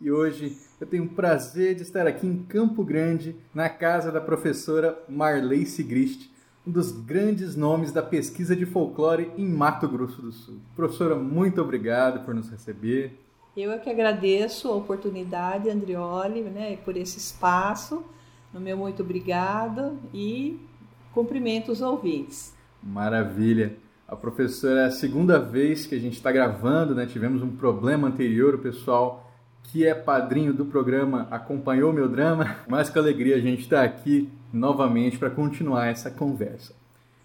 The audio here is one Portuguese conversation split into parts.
E hoje eu tenho o prazer de estar aqui em Campo Grande, na casa da professora Marley Sigrist, um dos grandes nomes da pesquisa de folclore em Mato Grosso do Sul. Professora, muito obrigado por nos receber. Eu é que agradeço a oportunidade, Andrioli, né, por esse espaço. No meu muito obrigado e cumprimento os ouvintes. Maravilha. A professora é a segunda vez que a gente está gravando, né? Tivemos um problema anterior, o pessoal que é padrinho do programa acompanhou meu drama, mas com alegria a gente está aqui novamente para continuar essa conversa.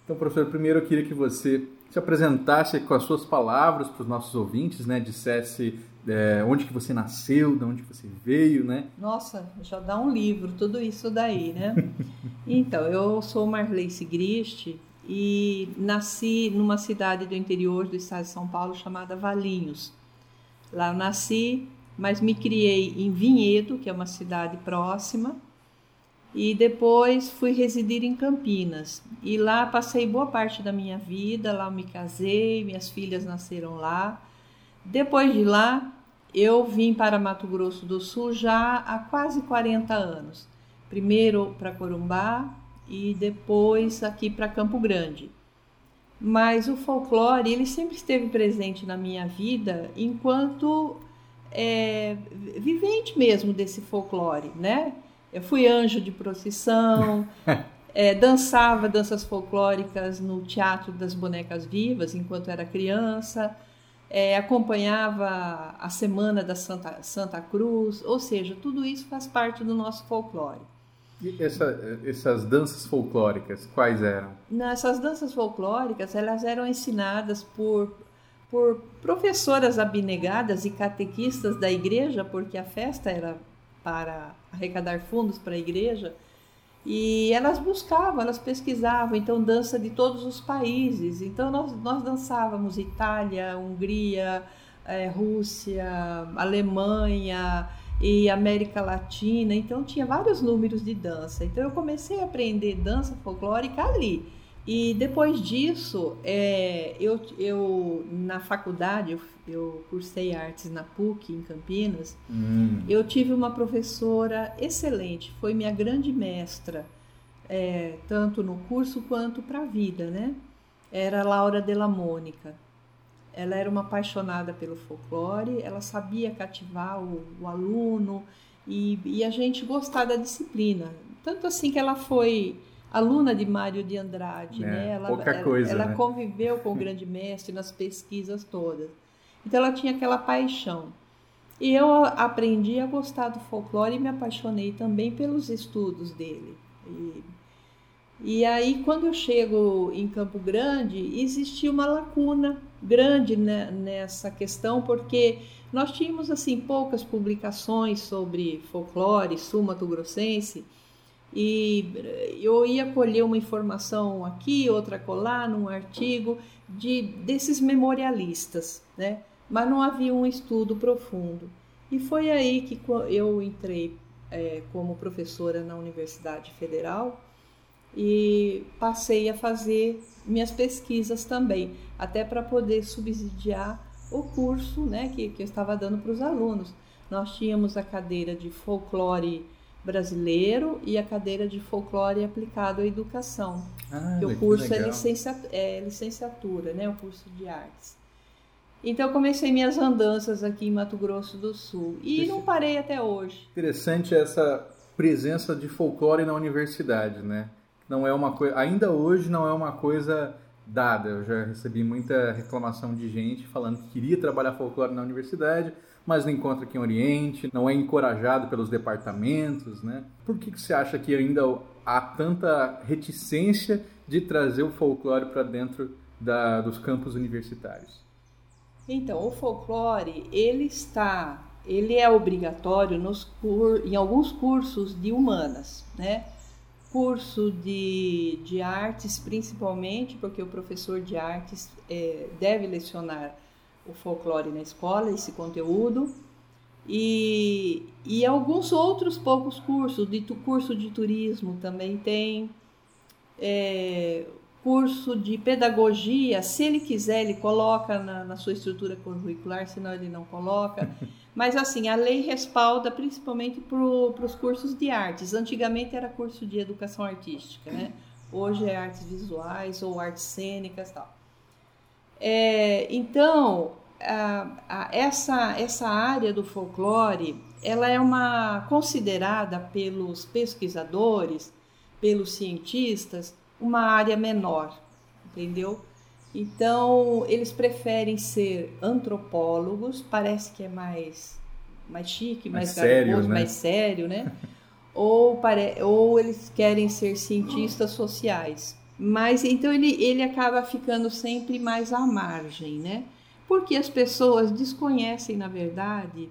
Então, professor, primeiro eu queria que você se apresentasse com as suas palavras para os nossos ouvintes, né? Dissesse é, onde que você nasceu, de onde você veio, né? Nossa, já dá um livro, tudo isso daí, né? então, eu sou Marley Sigrist e nasci numa cidade do interior do estado de São Paulo chamada Valinhos. Lá eu nasci, mas me criei em Vinhedo, que é uma cidade próxima, e depois fui residir em Campinas. E lá passei boa parte da minha vida, lá me casei, minhas filhas nasceram lá. Depois de lá, eu vim para Mato Grosso do Sul já há quase 40 anos. Primeiro para Corumbá e depois aqui para Campo Grande. Mas o folclore, ele sempre esteve presente na minha vida enquanto é, vivente mesmo desse folclore, né? Eu fui anjo de procissão, é, dançava danças folclóricas no Teatro das Bonecas Vivas enquanto era criança, é, acompanhava a Semana da Santa, Santa Cruz, ou seja, tudo isso faz parte do nosso folclore. E essa, essas danças folclóricas, quais eram? Nessas danças folclóricas, elas eram ensinadas por, por professoras abnegadas e catequistas da igreja, porque a festa era para arrecadar fundos para a igreja, e elas buscavam, elas pesquisavam, então dança de todos os países. Então nós, nós dançávamos Itália, Hungria, é, Rússia, Alemanha e América Latina. Então tinha vários números de dança. Então eu comecei a aprender dança folclórica ali. E depois disso, é, eu, eu na faculdade, eu, eu cursei artes na PUC, em Campinas, Hum. eu tive uma professora excelente, foi minha grande mestra, é, tanto no curso quanto para a vida, né? Era Laura Della Mônica. Ela era uma apaixonada pelo folclore, ela sabia cativar o, o aluno e, e a gente gostar da disciplina. Tanto assim que ela foi aluna de Mário de Andrade, É, né? Ela, pouca ela- coisa, ela né? conviveu com o grande mestre nas pesquisas todas. Então ela tinha aquela paixão. E eu aprendi a gostar do folclore e me apaixonei também pelos estudos dele. E, e aí, quando eu chego em Campo Grande, existia uma lacuna grande né, nessa questão, porque nós tínhamos assim poucas publicações sobre folclore sul-mato-grossense e eu ia colher uma informação aqui, outra colar, num artigo de desses memorialistas, né? Mas não havia um estudo profundo. E foi aí que eu entrei eh, como professora na Universidade Federal e passei a fazer minhas pesquisas também, até para poder subsidiar o curso né, que, que eu estava dando para os alunos. Nós tínhamos a cadeira de folclore brasileiro e a cadeira de folclore aplicado à educação. Ah, o curso é, licencia, é licenciatura, né, o curso de artes. Então comecei minhas andanças aqui em Mato Grosso do Sul e não parei até hoje. Interessante essa presença de folclore na universidade, né? Não é uma coisa, ainda hoje não é uma coisa dada. Eu já recebi muita reclamação de gente falando que queria trabalhar folclore na universidade, mas não encontra aqui em Oriente, não é encorajado pelos departamentos, né? Por que, que você acha que ainda há tanta reticência de trazer o folclore para dentro da, dos campos universitários? Então, o folclore, ele está ele é obrigatório nos em alguns cursos de humanas, né? Curso de, de artes, principalmente, porque o professor de artes é, deve lecionar o folclore na escola, esse conteúdo, e, e alguns outros poucos cursos, de curso de turismo também tem, é, curso de pedagogia, se ele quiser, ele coloca na, na sua estrutura curricular, senão ele não coloca. Mas assim, a lei respalda principalmente para os cursos de artes. Antigamente era curso de educação artística, né? Hoje é artes visuais ou artes cênicas tal. É, então, essa, essa área do folclore, ela é uma considerada pelos pesquisadores, pelos cientistas, uma área menor, entendeu? Então, eles preferem ser antropólogos, parece que é mais, mais chique, mais, mais garboso, né? mais sério, né? ou, pare... ou eles querem ser cientistas sociais. Mas então ele, ele acaba ficando sempre mais à margem, né? Porque as pessoas desconhecem, na verdade,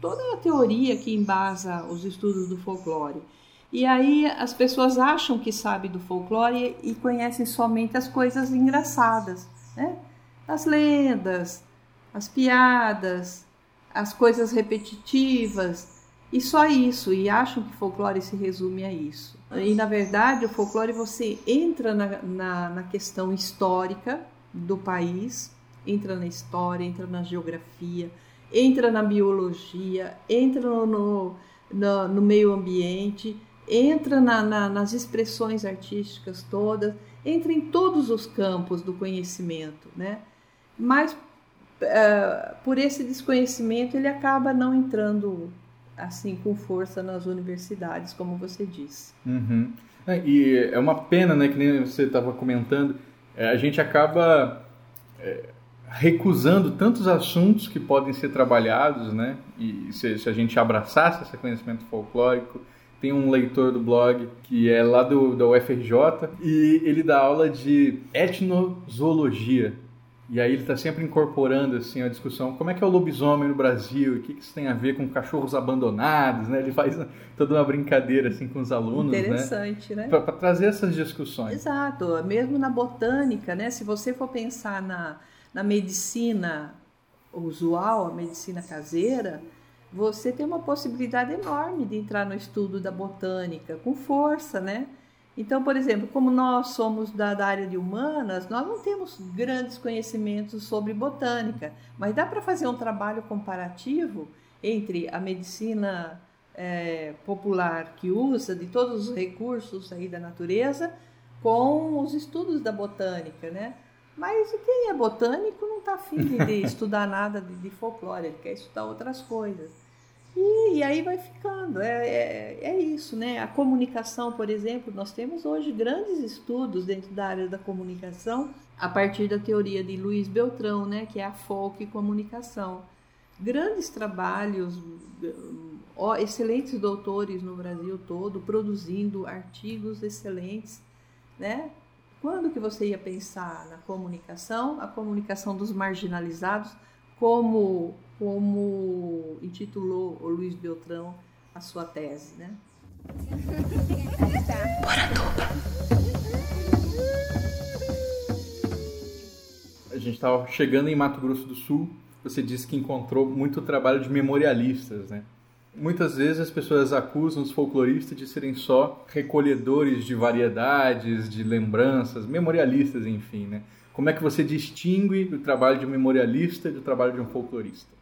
toda a teoria que embasa os estudos do folclore. E aí as pessoas acham que sabem do folclore e conhecem somente as coisas engraçadas, né? As lendas, as piadas, as coisas repetitivas e só isso. E acham que folclore se resume a isso. E na verdade o folclore você entra na, na, na questão histórica do país, entra na história, entra na geografia, entra na biologia, entra no, no, no, meio ambiente entra na, na, nas expressões artísticas todas, entra em todos os campos do conhecimento, né? Mas uh, por esse desconhecimento ele acaba não entrando assim com força nas universidades, como você disse. Uhum. É, e é uma pena, né, que nem você estava comentando, é, a gente acaba é, recusando tantos assuntos que podem ser trabalhados, né? E se, se a gente abraçasse esse conhecimento folclórico, tem um leitor do blog que é lá do, da UFRJ e ele dá aula de etnozoologia. E aí ele está sempre incorporando assim a discussão como é que é o lobisomem no Brasil, o que, que isso tem a ver com cachorros abandonados, né? Ele faz toda uma brincadeira assim com os alunos, né? Interessante, né? né? Para trazer essas discussões. Exato, mesmo na botânica, né? Se você for pensar na, na medicina usual, a medicina caseira, você tem uma possibilidade enorme de entrar no estudo da botânica com força, né? Então, por exemplo, como nós somos da, da área de humanas, nós não temos grandes conhecimentos sobre botânica, mas dá para fazer um trabalho comparativo entre a medicina é, popular que usa de todos os recursos aí da natureza com os estudos da botânica, né? Mas quem é botânico não está afim de, estudar nada de, de, folclore, ele quer estudar outras coisas. E, e aí vai ficando, é, é, é, isso, né? A comunicação, por exemplo, nós temos hoje grandes estudos dentro da área da comunicação a partir da teoria de Luiz Beltrão, né? Que é a folk comunicação. Grandes trabalhos, excelentes doutores no Brasil todo, produzindo artigos excelentes, né? Quando que você ia pensar na comunicação, a comunicação dos marginalizados, como, como intitulou o Luiz Beltrão a sua tese, né? A gente estava chegando em Mato Grosso do Sul. Você disse que encontrou muito trabalho de memorialistas, né? Muitas vezes as pessoas acusam os folcloristas de serem só recolhedores de variedades, de lembranças, memorialistas, enfim, né? Como é que você distingue o trabalho de um memorialista do trabalho de um folclorista?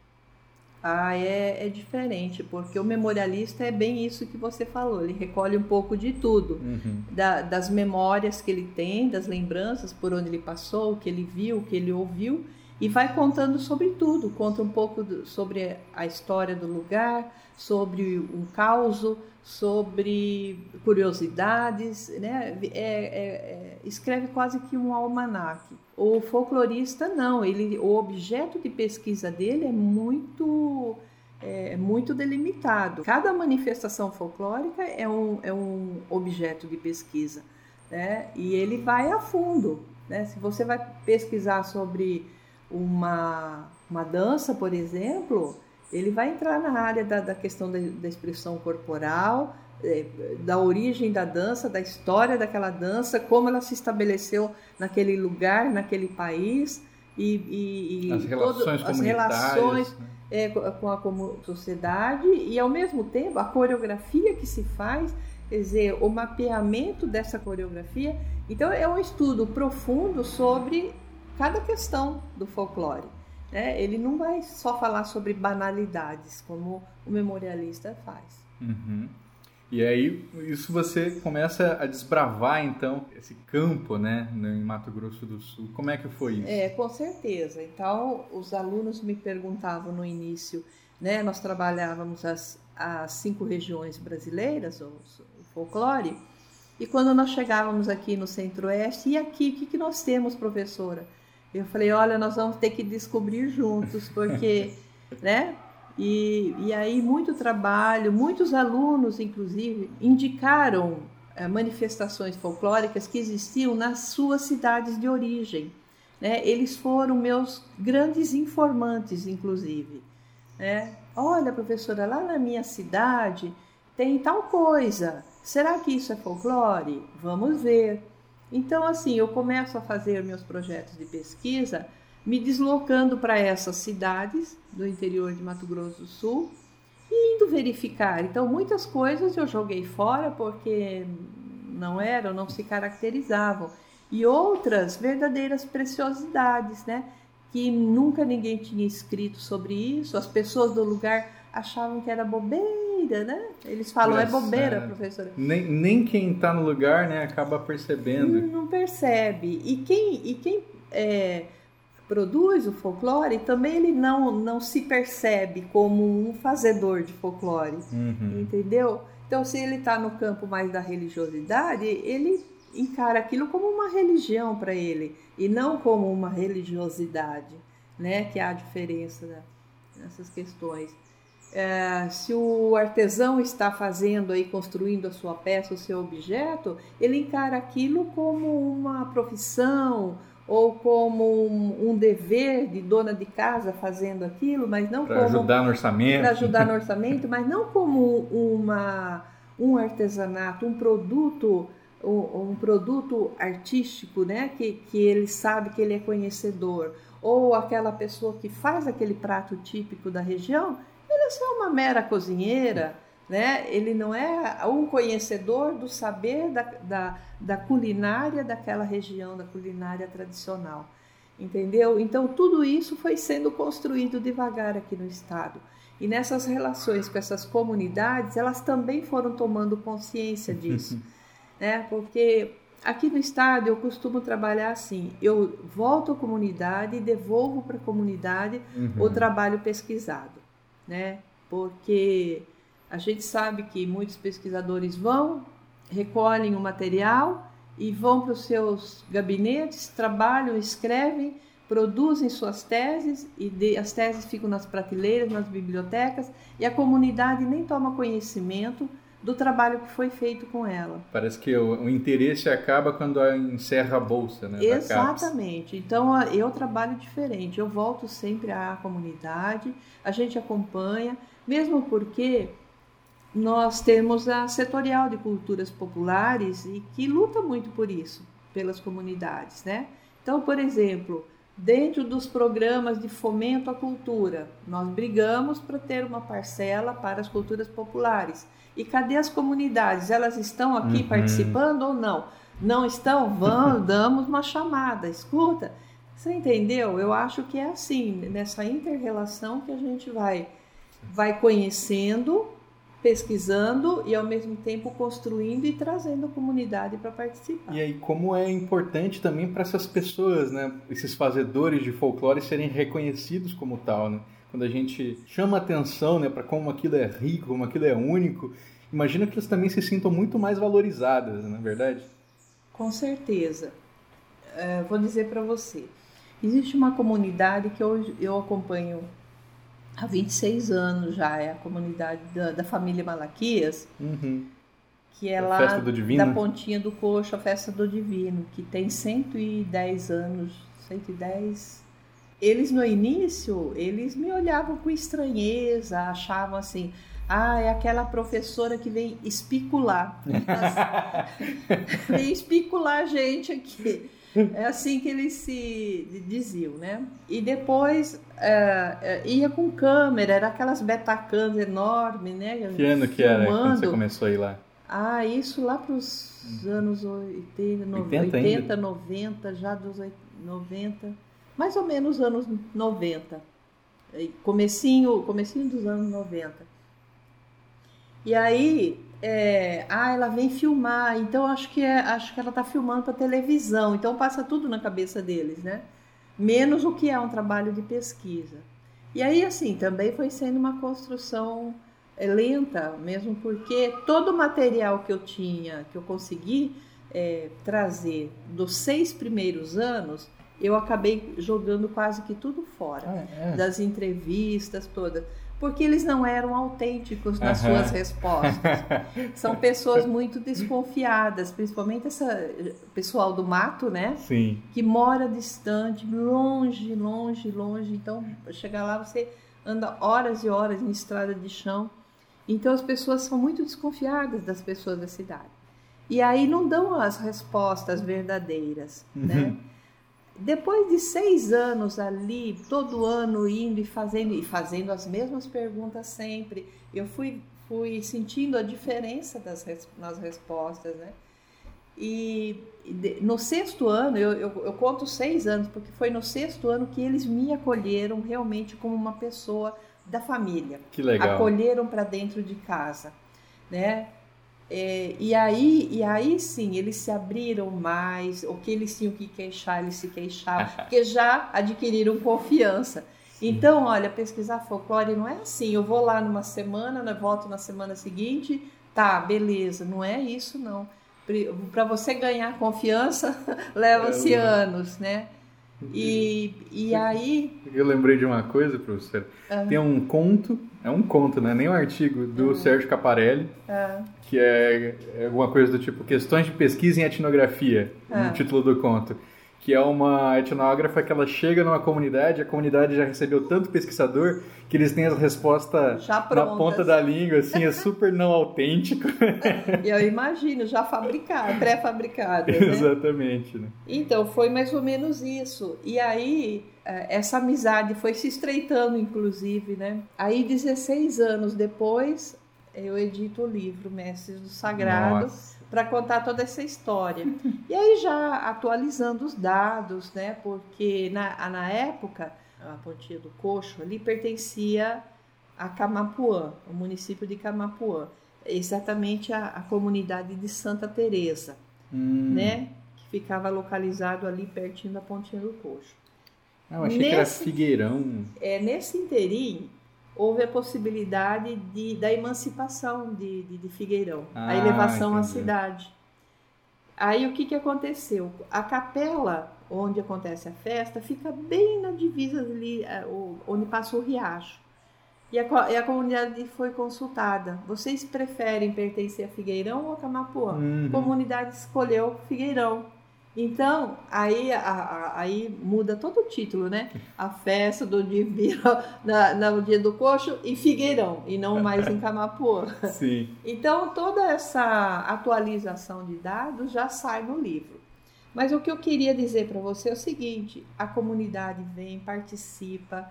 Ah, é, é diferente, porque o memorialista é bem isso que você falou, ele recolhe um pouco de tudo, uhum. da, das memórias que ele tem, das lembranças, por onde ele passou, o que ele viu, o que ele ouviu, e vai contando sobre tudo. Conta um pouco do, sobre a história do lugar, sobre um caos, sobre curiosidades, né? É, é, é, escreve quase que um almanaque. O folclorista não, ele, o objeto de pesquisa dele é muito é, muito delimitado. Cada manifestação folclórica é um, é um objeto de pesquisa, né? E ele vai a fundo, né? Se você vai pesquisar sobre uma, uma dança, por exemplo, Ele vai entrar na área da, da questão da, da expressão corporal, é, da origem da dança, da história daquela dança, como ela se estabeleceu naquele lugar, naquele país e, e, e as relações, todo, as relações né? é, com a sociedade e ao mesmo tempo a coreografia que se faz, quer dizer, o mapeamento dessa coreografia. Então é um estudo profundo sobre cada questão do folclore. Né? Ele não vai só falar sobre banalidades como o memorialista faz. Uhum. E aí, isso você começa a desbravar, então, esse campo, né, em Mato Grosso do Sul. Como é que foi isso? É, com certeza. Então, os alunos me perguntavam no início, né, nós trabalhávamos as, as cinco regiões brasileiras, o, o folclore, e quando nós chegávamos aqui no Centro-Oeste, e aqui, o que, que nós temos, professora? Eu falei, olha, nós vamos ter que descobrir juntos, porque, né, e, e aí, muito trabalho, muitos alunos, inclusive, indicaram é, manifestações folclóricas que existiam nas suas cidades de origem. Né? Eles foram meus grandes informantes, inclusive. Né? Olha, professora, lá na minha cidade tem tal coisa. Será que isso é folclore? Vamos ver. Então, assim, eu começo a fazer meus projetos de pesquisa me deslocando para essas cidades do interior de Mato Grosso do Sul e indo verificar. Então, muitas coisas eu joguei fora porque não eram, não se caracterizavam. E outras verdadeiras preciosidades, né? Que nunca ninguém tinha escrito sobre isso, as pessoas do lugar achavam que era bobeira, né? Eles falam, é bobeira, professora. Nem, nem quem está no lugar, né, acaba percebendo. Não, não percebe. E quem, e quem é, produz o folclore, também ele não, não se percebe como um fazedor de folclore, uhum. entendeu? Então, se ele está no campo mais da religiosidade, ele encara aquilo como uma religião para ele e não como uma religiosidade, né? Que há diferença né? nessas questões. É, se o artesão está fazendo aí, construindo a sua peça, o seu objeto, ele encara aquilo como uma profissão, ou como um, um, dever de dona de casa fazendo aquilo, mas não pra como ajudar no orçamento, para ajudar no orçamento, mas não como uma um artesanato, um produto um, um, produto artístico, né, que, que ele sabe que ele é conhecedor, ou aquela pessoa que faz aquele prato típico da região, ele é só uma mera cozinheira né? Ele não é um conhecedor do saber da, da, da culinária daquela região, da culinária tradicional, entendeu? Então tudo isso foi sendo construído devagar aqui no estado. E nessas relações com essas comunidades, elas também foram tomando consciência disso, né? Porque aqui no estado eu costumo trabalhar assim: eu volto à comunidade e devolvo para a comunidade uhum. o trabalho pesquisado, né? Porque a gente sabe que muitos pesquisadores vão, recolhem o material e vão para os seus gabinetes, trabalham, escrevem, produzem suas teses e de, as teses ficam nas prateleiras, nas bibliotecas e a comunidade nem toma conhecimento do trabalho que foi feito com ela. Parece que o, o interesse acaba quando encerra a bolsa, né? Exatamente. Então eu trabalho diferente. Eu volto sempre à comunidade, a gente acompanha, mesmo porque nós temos a setorial de culturas populares e que luta muito por isso, pelas comunidades, né? Então, por exemplo, dentro dos programas de fomento à cultura, nós brigamos para ter uma parcela para as culturas populares. E cadê as comunidades? Elas estão aqui uhum. participando ou não? Não estão? Vamos, damos uma chamada, escuta. Você entendeu? Eu acho que é assim, nessa inter-relação que a gente vai vai conhecendo pesquisando e ao mesmo tempo construindo e trazendo a comunidade para participar. E aí como é importante também para essas pessoas, né, esses fazedores de folclore serem reconhecidos como tal, né? Quando a gente chama atenção, né, para como aquilo é rico, como aquilo é único, imagina que elas também se sintam muito mais valorizadas, não é verdade? Com certeza. É, vou dizer para você, existe uma comunidade que hoje eu acompanho há 26 anos já, é a comunidade da, da família Malaquias, uhum. que é a lá da Pontinha do Coxo, a Festa do Divino, que tem 110 anos, 110 eles no início, eles me olhavam com estranheza, achavam assim, ah, é aquela professora que vem especular. vem especular a gente aqui. É assim que eles se diziam, né? E depois é, ia com câmera, era aquelas betacans enormes, né? Que ano que era quando você começou a ir lá? Ah, isso lá para os anos 80, 80, 80 90, já dos 90, mais ou menos anos 90. Comecinho, comecinho dos anos 90. E aí, é, ah, ela vem filmar, então acho que, é, acho que ela está filmando para televisão, então passa tudo na cabeça deles, né? Menos o que é um trabalho de pesquisa. E aí, assim, também foi sendo uma construção é, lenta, mesmo porque todo o material que eu tinha, que eu consegui é, trazer dos seis primeiros anos, eu acabei jogando quase que tudo fora, ah, é. das entrevistas todas porque eles não eram autênticos nas uhum. suas respostas. São pessoas muito desconfiadas, principalmente essa pessoal do mato, né? Sim. Que mora distante, longe, longe, longe. Então, chegar lá você anda horas e horas em estrada de chão. Então, as pessoas são muito desconfiadas das pessoas da cidade. E aí não dão as respostas verdadeiras, né? uhum. Depois de seis anos ali, todo ano indo e fazendo e fazendo as mesmas perguntas sempre, eu fui, fui sentindo a diferença das, nas respostas, né? E no sexto ano, eu, eu, eu, conto seis anos, porque foi no sexto ano que eles me acolheram realmente como uma pessoa da família. Que legal. Acolheram para dentro de casa, né? É, e, aí, e aí sim, eles se abriram mais, o que eles tinham que queixar, eles se queixavam, porque já adquiriram confiança. Então, olha, pesquisar folclore não é assim, eu vou lá numa semana, né, volto na semana seguinte, tá, beleza, não é isso não. Para você ganhar confiança, leva-se é, anos, né? E, e aí. Eu lembrei de uma coisa, professor. Uhum. Tem um conto, é um conto, né? Nem um artigo, do uhum. Sérgio Caparelli, uhum. que é, é alguma coisa do tipo Questões de Pesquisa em Etnografia, no título do conto que é uma etnógrafa que ela chega numa comunidade, a comunidade já recebeu tanto pesquisador que eles têm as respostas na ponta da língua, assim, é super não autêntico. Eu imagino, já fabricado, pré-fabricado. Né? Exatamente. Né? Então, foi mais ou menos isso. E aí, é, essa amizade foi se estreitando, inclusive, né? Aí, 16 anos depois, eu edito o livro Mestres do Sagrado. Nossa para contar toda essa história. E aí já atualizando os dados, né? Porque na, na época a Pontinha do Coxo ali pertencia a Camapuã, o município de Camapuã, exatamente a, a comunidade de Santa Teresa, hum. né? Que ficava localizado ali pertinho da Pontinha do Coxo. Ah, eu achei nesse, que era Figueirão. É, nesse inteirinho, houve a possibilidade de, da emancipação de, de, de Figueirão, ah, a elevação entendi. à cidade. Aí o que, que aconteceu? A capela onde acontece a festa fica bem na divisa ali, é, onde passa o riacho. E a, e a comunidade foi consultada. Vocês preferem pertencer a Figueirão ou a Camapuã? Uhum. A comunidade escolheu Figueirão. Então, aí, a, a, aí muda todo o título, né? A festa do dia, na, no dia do coxo em Figueirão, e não mais em Camapuã. Sim. Então, toda essa atualização de dados já sai no livro. Mas o que eu queria dizer para você é o seguinte: a comunidade vem, participa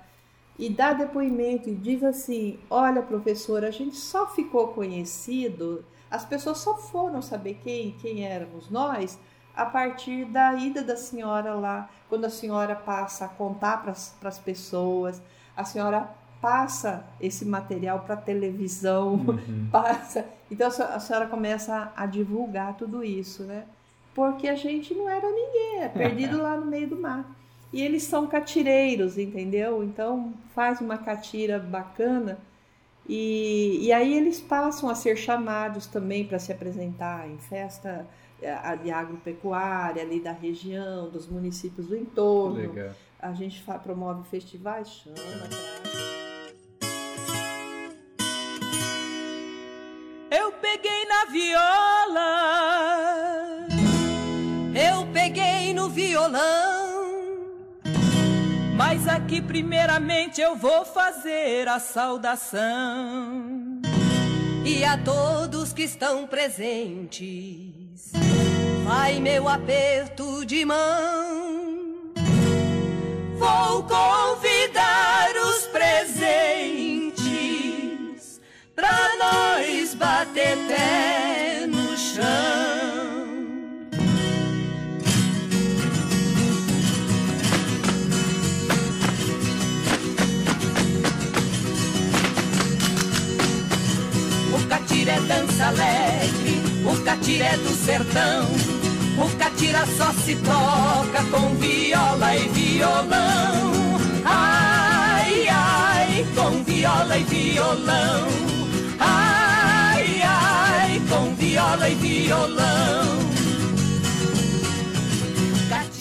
e dá depoimento e diz assim: olha, professora, a gente só ficou conhecido, as pessoas só foram saber quem, quem éramos nós a partir da ida da senhora lá, quando a senhora passa a contar para as pessoas, a senhora passa esse material para televisão, uhum. passa. Então a senhora começa a divulgar tudo isso, né? Porque a gente não era ninguém, é perdido lá no meio do mar. E eles são catireiros, entendeu? Então faz uma catira bacana. E, e aí eles passam a ser chamados também para se apresentar em festa a de agropecuária ali da região, dos municípios do entorno. Legal. A gente promove festivais, chama. Eu peguei na viola, eu peguei no violão, mas aqui primeiramente eu vou fazer a saudação. E a todos que estão presentes, vai meu aperto de mão. Vou convidar os presentes pra nós bater pé no chão. catiré dança alegre, o catiré do sertão. O catira só se toca com viola e violão. Ai, ai, com viola e violão. Ai, ai, com viola e violão.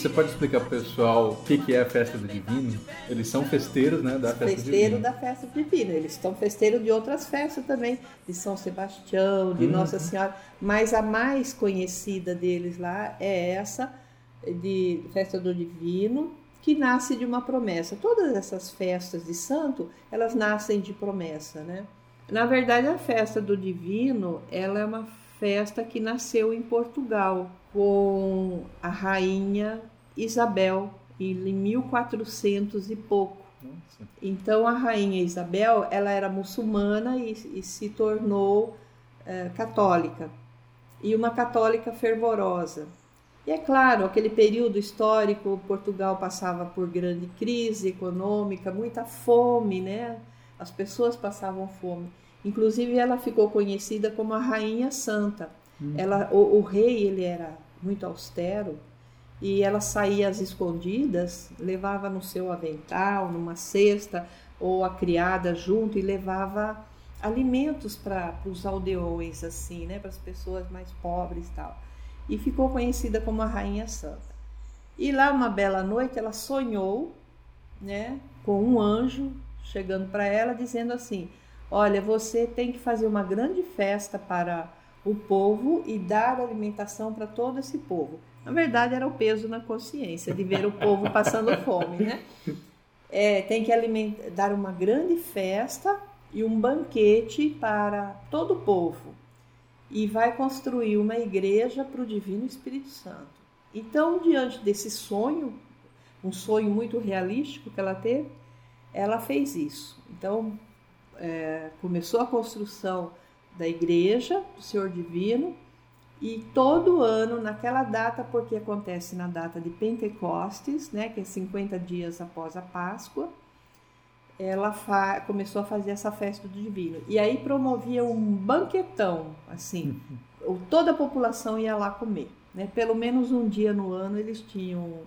Você pode explicar para o pessoal o que, que é a festa do Divino? Eles são festeiros, né, da festa Festeiro da festa divina. Eles estão festeiros de outras festas também, de São Sebastião, de Uhum. Nossa Senhora. Mas a mais conhecida deles lá é essa, de festa do Divino, que nasce de uma promessa. Todas essas festas de santo, elas nascem de promessa, né? Na verdade, a festa do Divino, ela é uma festa que nasceu em Portugal, com a rainha Isabel, em 1400 e pouco. Nossa. Então a rainha Isabel ela era muçulmana e, e se tornou eh, católica e uma católica fervorosa. E é claro, aquele período histórico, Portugal passava por grande crise econômica, muita fome, né? As pessoas passavam fome. Inclusive ela ficou conhecida como a rainha santa. Ela, o, o rei ele era muito austero e ela saía às escondidas, levava no seu avental, numa cesta, ou a criada junto e levava alimentos para os aldeões, assim, né, para as pessoas mais pobres e tal. E ficou conhecida como a Rainha Santa. E lá, uma bela noite, ela sonhou, né, com um anjo chegando para ela dizendo assim: Olha, você tem que fazer uma grande festa para o povo e dar alimentação para todo esse povo. Na verdade, era o peso na consciência de ver o povo passando fome, né? É, tem que alimentar, dar uma grande festa e um banquete para todo o povo. E vai construir uma igreja para o Divino Espírito Santo. Então, diante desse sonho, um sonho muito realístico que ela teve, ela fez isso. Então, é, começou a construção da igreja do Senhor Divino e todo ano, naquela data, porque acontece na data de Pentecostes, né, que é 50 dias após a Páscoa, ela começou a fazer essa festa do Divino. E aí promovia um banquetão, assim, o- toda a população ia lá comer. Né? Pelo menos um dia no ano eles tinham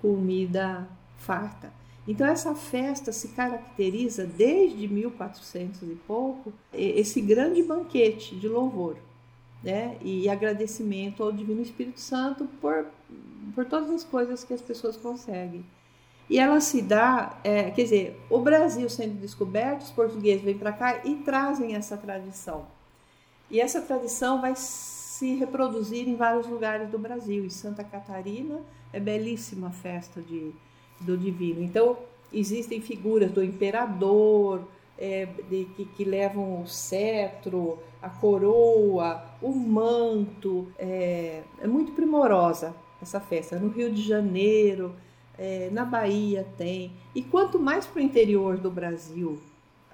comida farta. Então essa festa se caracteriza desde 1400 e pouco esse grande banquete de louvor, né? E agradecimento ao Divino Espírito Santo por por todas as coisas que as pessoas conseguem. E ela se dá, é, quer dizer, o Brasil sendo descoberto, os portugueses vêm para cá e trazem essa tradição. E essa tradição vai se reproduzir em vários lugares do Brasil. Em Santa Catarina é belíssima a festa de, do Divino. Então, existem figuras do imperador, é, de, que, que levam o cetro, a coroa, o manto. É, é muito primorosa essa festa. No Rio de Janeiro, é, na Bahia tem. E quanto mais para o interior do Brasil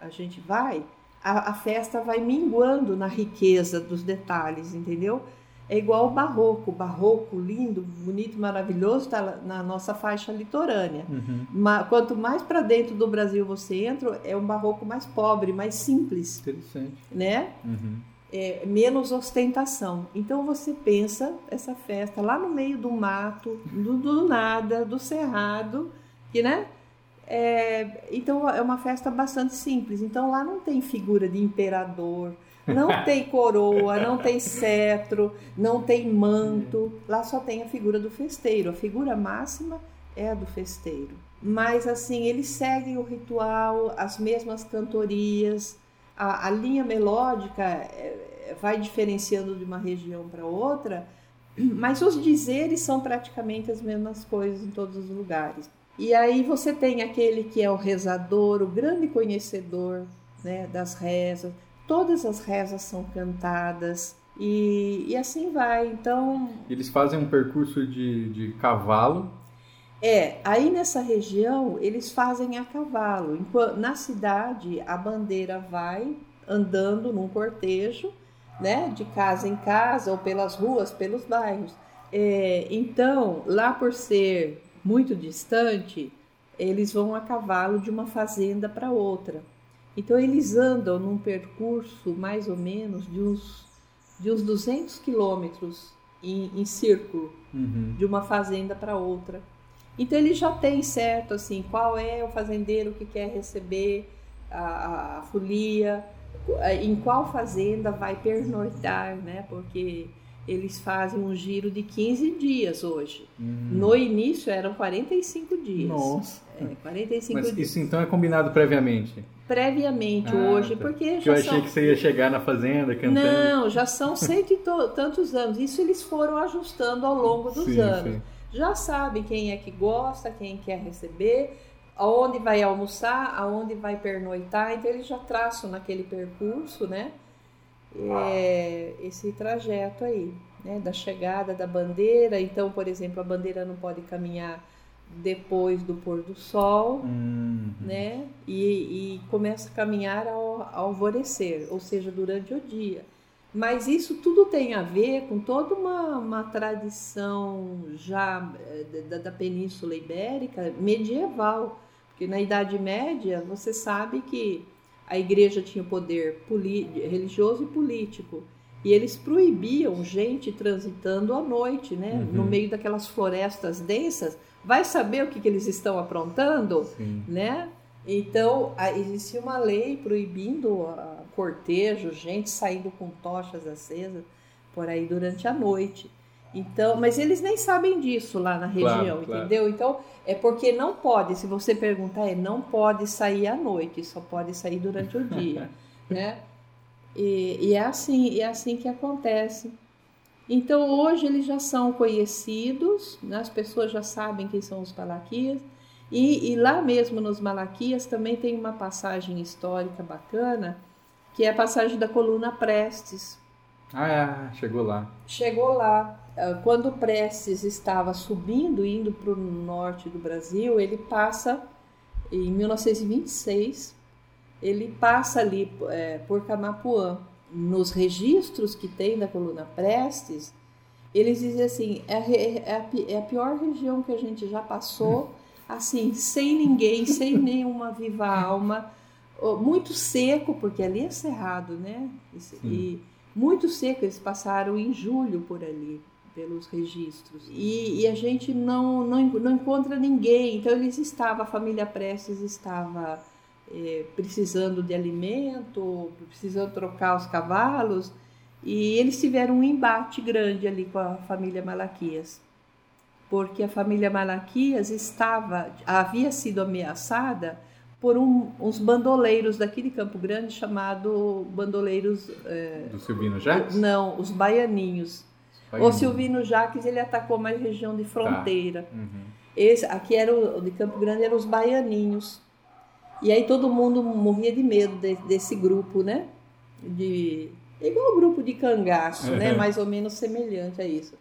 a gente vai, a, a festa vai minguando na riqueza dos detalhes, entendeu? É igual o barroco. Barroco lindo, bonito, maravilhoso, está na nossa faixa litorânea. Uhum. Ma- quanto mais para dentro do Brasil você entra, é um barroco mais pobre, mais simples, Interessante. né? Uhum. É, menos ostentação. Então você pensa essa festa lá no meio do mato, do, do nada, do cerrado, que né? É, então é uma festa bastante simples. Então lá não tem figura de imperador, não tem coroa, não tem cetro, não tem manto. Lá só tem a figura do festeiro. A figura máxima é a do festeiro. Mas assim, eles seguem o ritual, as mesmas cantorias, a, a linha melódica é, vai diferenciando de uma região para outra, mas os dizeres são praticamente as mesmas coisas em todos os lugares. E aí você tem aquele que é o rezador, o grande conhecedor né, das rezas. Todas as rezas são cantadas e, e assim vai. Então. Eles fazem um percurso de, de cavalo. É, aí nessa região eles fazem a cavalo. Na cidade a bandeira vai andando num cortejo, né, de casa em casa ou pelas ruas, pelos bairros. É, então, lá por ser muito distante, eles vão a cavalo de uma fazenda para outra. Então, eles andam num percurso mais ou menos de uns, de uns 200 quilômetros em, em círculo, Uhum. de uma fazenda para outra. Então, ele já tem certo assim qual é o fazendeiro que quer receber a, a, folia, em qual fazenda vai pernoitar, né? Porque eles fazem um giro de 15 dias hoje. No início eram 45 dias. Hum. Nossa. É, 45 Mas dias. isso então é combinado previamente? Previamente Ah, hoje, tá. porque Que já eu achei são... que você ia chegar na fazenda cantando. Não, já são cento e to- tantos anos. Isso eles foram ajustando ao longo dos Sim, anos. sim. Já sabe quem é que gosta, quem quer receber, aonde vai almoçar, aonde vai pernoitar. Então eles já traçam naquele percurso, né? É, esse trajeto aí, né? Da chegada da bandeira. Então, por exemplo, a bandeira não pode caminhar depois do pôr do sol Hum. né? E, e começa a caminhar ao, ao alvorecer, ou seja, durante o dia. Mas isso tudo tem a ver com toda uma, uma tradição já eh, da, da Península Ibérica medieval, porque na Idade Média você sabe que a igreja tinha poder religioso e político. E eles proibiam gente transitando à noite, né? Uhum. No meio daquelas florestas densas. Vai saber o que, que eles estão aprontando? Sim. né? Então, existia uma lei proibindo a cortejo, gente saindo com tochas acesas por aí durante a noite. Então, mas eles nem sabem disso lá na Claro, região, claro. entendeu? Então, é porque não pode, se você perguntar, é não pode sair à noite, só pode sair durante o dia, né? E, e é assim, é assim que acontece. Então hoje eles já são conhecidos, né? as pessoas já sabem quem são os Malaquias. E, e lá mesmo nos Malaquias também tem uma passagem histórica bacana, que é a passagem da coluna Prestes. Ah, chegou lá. Chegou lá, ah, quando Prestes estava subindo, indo para o norte do Brasil, ele passa, em 1926, ele passa ali é, por Camapuã. Nos registros que tem da coluna Prestes, eles dizem assim, é a, é a é a pior região que a gente já passou, assim, sem ninguém, sem nenhuma viva alma, muito seco, porque ali é cerrado, né? E muito seco, eles passaram em julho por ali, pelos registros. E, e a gente não, não, não encontra ninguém, então eles estavam, a família Prestes estava eh, precisando de alimento, precisando trocar os cavalos, e eles tiveram um embate grande ali com a família Malaquias, porque a família Malaquias estava, havia sido ameaçada por um- uns bandoleiros daqui de Campo Grande, chamado bandoleiros, eh, Do Silvino Jacques? não, os baianinhos. Vai O. Silvino Jacques ele atacou mais região de fronteira. Uhum. Esse, aqui era o de Campo Grande eram os baianinhos. E aí todo mundo morria de medo de- desse grupo, né? De igual o grupo de cangaço, né? Uhum. Mais ou menos semelhante a isso.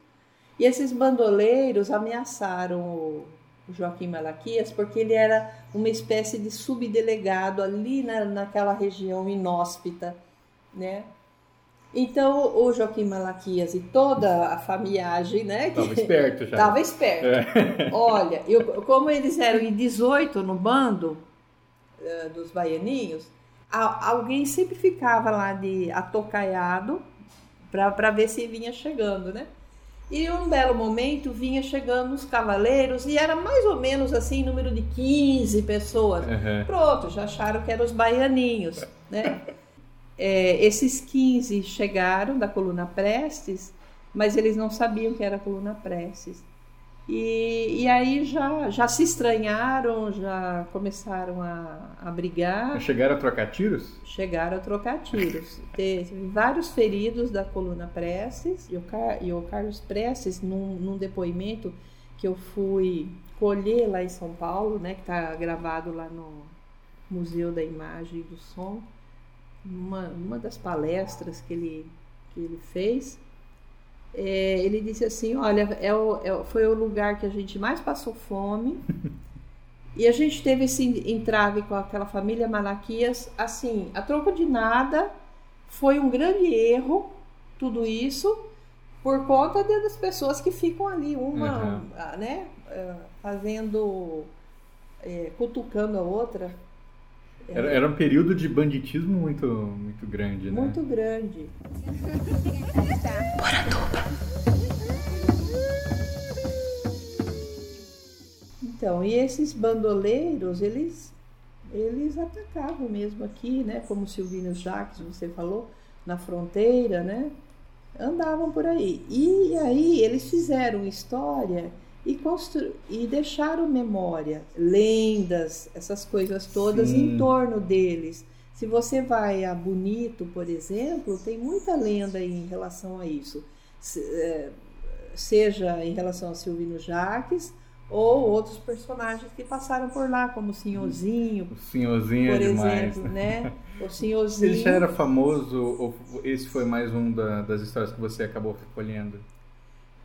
E esses bandoleiros ameaçaram o Joaquim Malaquias porque ele era uma espécie de subdelegado ali na, naquela região inóspita, né? Então o Joaquim Malaquias e toda a famiagem, né? que- Tava esperto já. Tava esperto. É. Olha, eu, como eles eram em 18 no bando eh, dos baianinhos, a- alguém sempre ficava lá de atocaiado para ver se vinha chegando, né? E um belo momento vinha chegando os cavaleiros e era mais ou menos assim, número de 15 pessoas. Uhum. Pronto, já acharam que eram os baianinhos, né? É, esses 15 chegaram da coluna Prestes, mas eles não sabiam que era a coluna Prestes. E, e aí já, já se estranharam, já começaram a, a brigar, Chegaram a trocar tiros? chegaram a trocar tiros. Teve vários feridos da coluna Prestes, e o, Car- e o Carlos Prestes, num, num depoimento que eu fui colher lá em São Paulo, né, que está gravado lá no Museu da Imagem e do Som, numa, numa das palestras que ele, que ele fez, é, ele disse assim, olha, é o, é, foi o lugar que a gente mais passou fome e a gente teve esse entrave com aquela família Malaquias, assim, a troco de nada, foi um grande erro tudo isso por conta das pessoas que ficam ali, uma, uhum. né, fazendo, é, cutucando a outra. Era, era um período de banditismo muito, muito grande, né? Muito grande. Então, e esses bandoleiros, eles, eles atacavam mesmo aqui, né? Como o Silvino Jacques, você falou, na fronteira, né? Andavam por aí. E aí eles fizeram história e, constru... e deixaram memória, lendas, essas coisas todas Sim. em torno deles. Se você vai a Bonito, por exemplo, tem muita lenda em relação a isso. É, seja em relação a Silvino Jaques ou outros personagens que passaram por lá, como o Senhorzinho. O Senhorzinho é por é demais. exemplo, né? O Senhorzinho. Ele já era famoso ou esse foi mais um da, das histórias que você acabou recolhendo?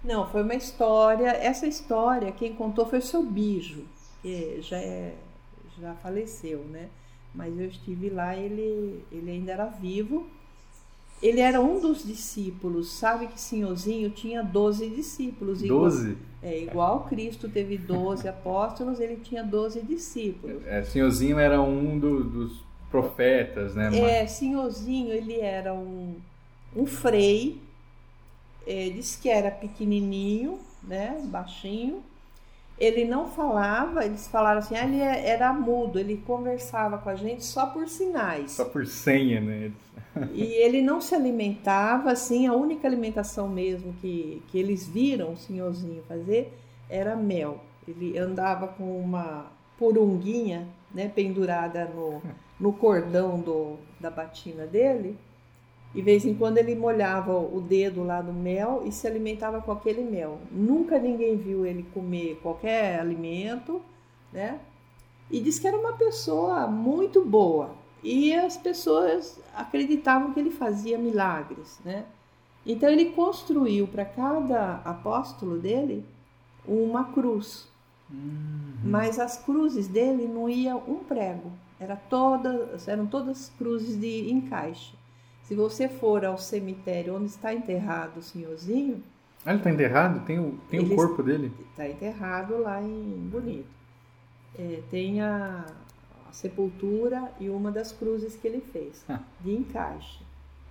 Não, foi uma história. Essa história, quem contou foi o seu Bijo, que já, é, já faleceu, né? Mas eu estive lá, ele, ele ainda era vivo. Ele era um dos discípulos, sabe que Senhorzinho tinha 12 discípulos. 12? É, igual Cristo teve 12 apóstolos, ele tinha 12 discípulos. É, Senhorzinho era um do, dos profetas, né? É, Senhorzinho, ele era um, um frei é, disse que era pequenininho, né, baixinho. Ele não falava, eles falaram assim, ah, ele é, era mudo, ele conversava com a gente só por sinais. Só por senha, né? e ele não se alimentava, assim, a única alimentação mesmo que, que eles viram o senhorzinho fazer era mel. Ele andava com uma porunguinha, né, pendurada no, no cordão do, da batina dele, e de vez em quando ele molhava o dedo lá no mel e se alimentava com aquele mel. Nunca ninguém viu ele comer qualquer alimento, né? E disse que era uma pessoa muito boa. E as pessoas acreditavam que ele fazia milagres, né? Então ele construiu para cada apóstolo dele uma cruz. Uhum. Mas as cruzes dele não ia um prego, era todas, eram todas cruzes de encaixe. Se você for ao cemitério onde está enterrado o senhorzinho. Ah, ele está enterrado? Tem o, tem o corpo dele? Está enterrado lá em Bonito. É, tem a, a, sepultura e uma das cruzes que ele fez, ah. de encaixe.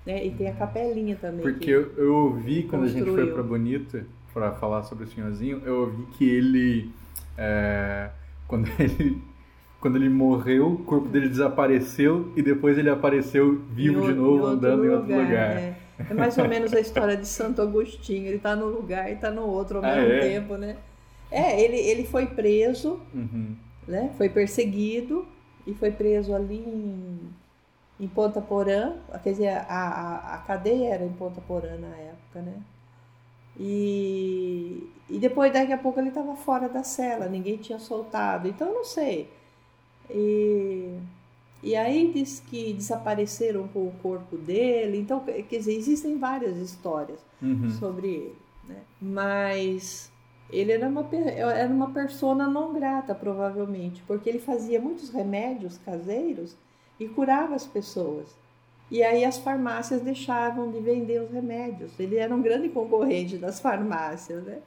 Né? E tem a capelinha também. Porque eu, eu ouvi quando construiu. a gente foi para Bonito para falar sobre o senhorzinho, eu ouvi que ele. É, quando ele quando ele morreu, o corpo dele desapareceu e depois ele apareceu vivo de novo, em andando lugar, em outro lugar. É. é. mais ou menos a história de Santo Agostinho. Ele está no lugar e está no outro ao ah, mesmo é? tempo, né? É, ele, ele foi preso, uhum. né? Foi perseguido e foi preso ali em, em Ponta Porã. Quer dizer, a, a, a cadeia era em Ponta Porã na época, né? E, e depois, daqui a pouco, ele estava fora da cela, ninguém tinha soltado. Então, eu não sei e, e aí diz que desapareceram com o corpo dele. Então, quer dizer, existem várias histórias uhum. sobre ele. Né? Mas ele era uma, era uma persona não grata, provavelmente, porque ele fazia muitos remédios caseiros e curava as pessoas. E aí as farmácias deixavam de vender os remédios. Ele era um grande concorrente das farmácias, né?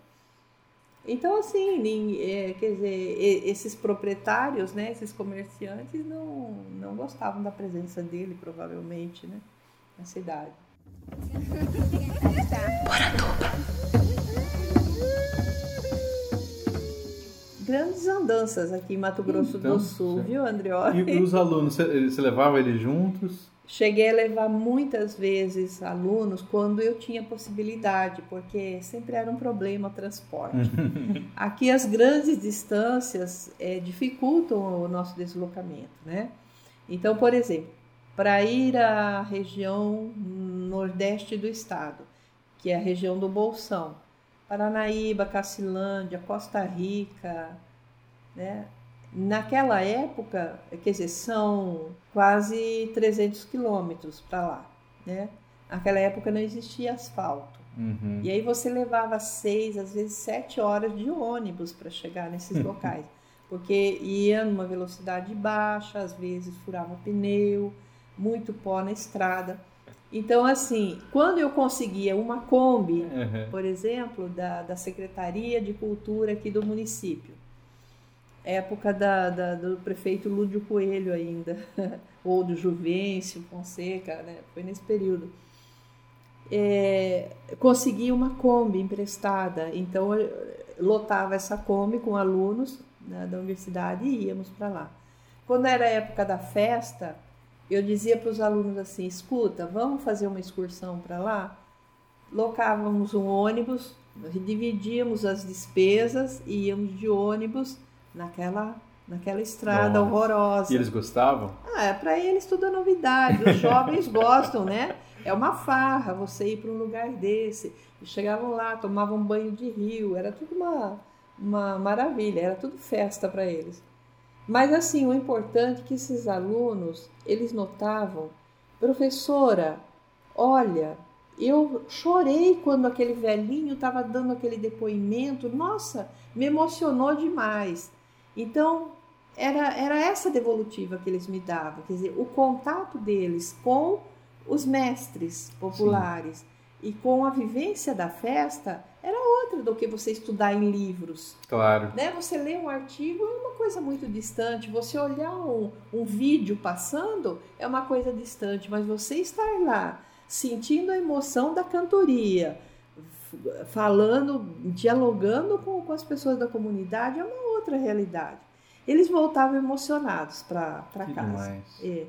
Então, assim, é, quer dizer, esses proprietários, né, esses comerciantes não, não gostavam da presença dele, provavelmente, né, na cidade. Grandes andanças aqui em Mato Grosso então, do Sul, viu, Andrioli? E os alunos, você, você levava eles juntos? Cheguei a levar muitas vezes alunos quando eu tinha possibilidade, porque sempre era um problema o transporte. Aqui as grandes distâncias é, dificultam o nosso deslocamento, né? Então, por exemplo, para ir à região nordeste do estado, que é a região do Bolsão, Paranaíba, Cacilândia, Costa Rica, né? Naquela época, quer dizer, são quase 300 quilômetros para lá, né? Naquela época não existia asfalto. Uhum. E aí você levava seis, às vezes sete horas de ônibus para chegar nesses locais, porque ia numa velocidade baixa, às vezes furava pneu, muito pó na estrada. Então, assim, quando eu conseguia uma Kombi, Uhum. por exemplo, da, da Secretaria de Cultura aqui do município, época da, da- do prefeito Lúdio Coelho ainda, ou do Juvencio Fonseca, né? foi nesse período. É, consegui uma Kombi emprestada, então lotava essa Kombi com alunos né, da universidade e íamos para lá. Quando era a época da festa, eu dizia para os alunos assim: escuta, vamos fazer uma excursão para lá? Locávamos um ônibus, dividíamos as despesas e íamos de ônibus naquela, naquela estrada Nossa. horrorosa. E eles gostavam? Ah, para eles tudo é novidade. Os jovens gostam, né? É uma farra você ir para um lugar desse. E chegavam lá, tomavam banho de rio, era tudo uma, uma maravilha, era tudo festa para eles. Mas assim, o importante é que esses alunos, eles notavam, professora, olha, eu chorei quando aquele velhinho estava dando aquele depoimento, nossa, me emocionou demais. Então, era, era essa devolutiva que eles me davam, quer dizer, o contato deles com os mestres populares e com a vivência da festa era outra do que você estudar em livros. Claro. Né? Você lê um artigo é uma coisa muito distante, você olhar um, um vídeo passando é uma coisa distante, mas você estar lá sentindo a emoção da cantoria, falando, dialogando com, com as pessoas da comunidade é uma outra realidade. Eles voltavam emocionados para casa. demais. É.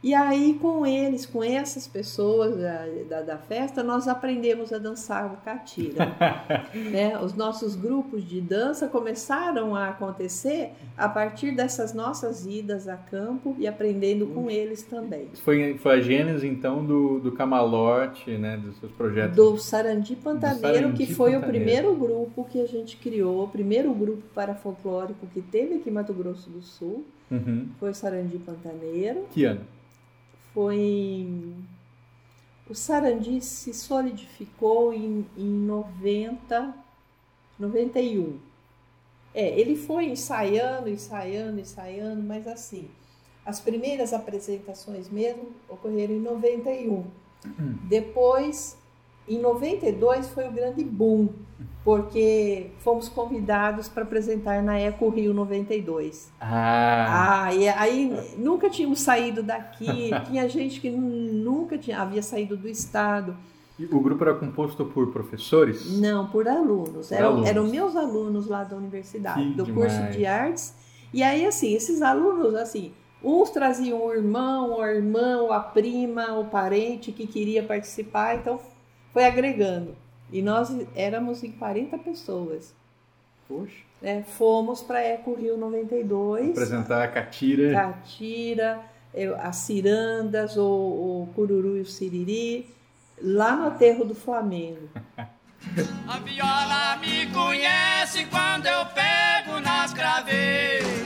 E aí, com eles, com essas pessoas da, da, da festa, nós aprendemos a dançar o catira. né? Os nossos grupos de dança começaram a acontecer a partir dessas nossas idas a campo e aprendendo com eles também. Foi, foi a gênese, então, do, do Camalote, né? Dos seus projetos. Do Sarandi Pantaneiro, Sarandi que foi o Pantaneiro. primeiro grupo que a gente criou, o primeiro grupo parafolclórico que teve aqui em Mato Grosso do Sul, Uhum. foi o Sarandi Pantaneiro. Que ano? Foi o Sarandi se solidificou em, em 90 91 é ele foi ensaiando ensaiando ensaiando mas assim as primeiras apresentações mesmo ocorreram em 91 depois em 92 foi o grande boom porque fomos convidados para apresentar na Eco Rio 92 Ah, ah, e aí nunca tínhamos saído daqui, tinha gente que nu- nunca tinha, havia saído do estado. e o grupo era composto por professores? Não, por alunos. Por Eram, alunos. eram meus alunos lá da universidade, Que do demais. curso de artes. E aí, assim, esses alunos, assim, uns traziam o irmão, o irmão, a prima, o parente que queria participar, então foi agregando. E nós éramos em 40 pessoas. Poxa. né? Fomos para Eco Rio 92. Apresentar a Catira. Catira, as cirandas, o, o cururu e o siriri, lá no aterro do Flamengo. A viola me conhece quando eu pego nas craveiras.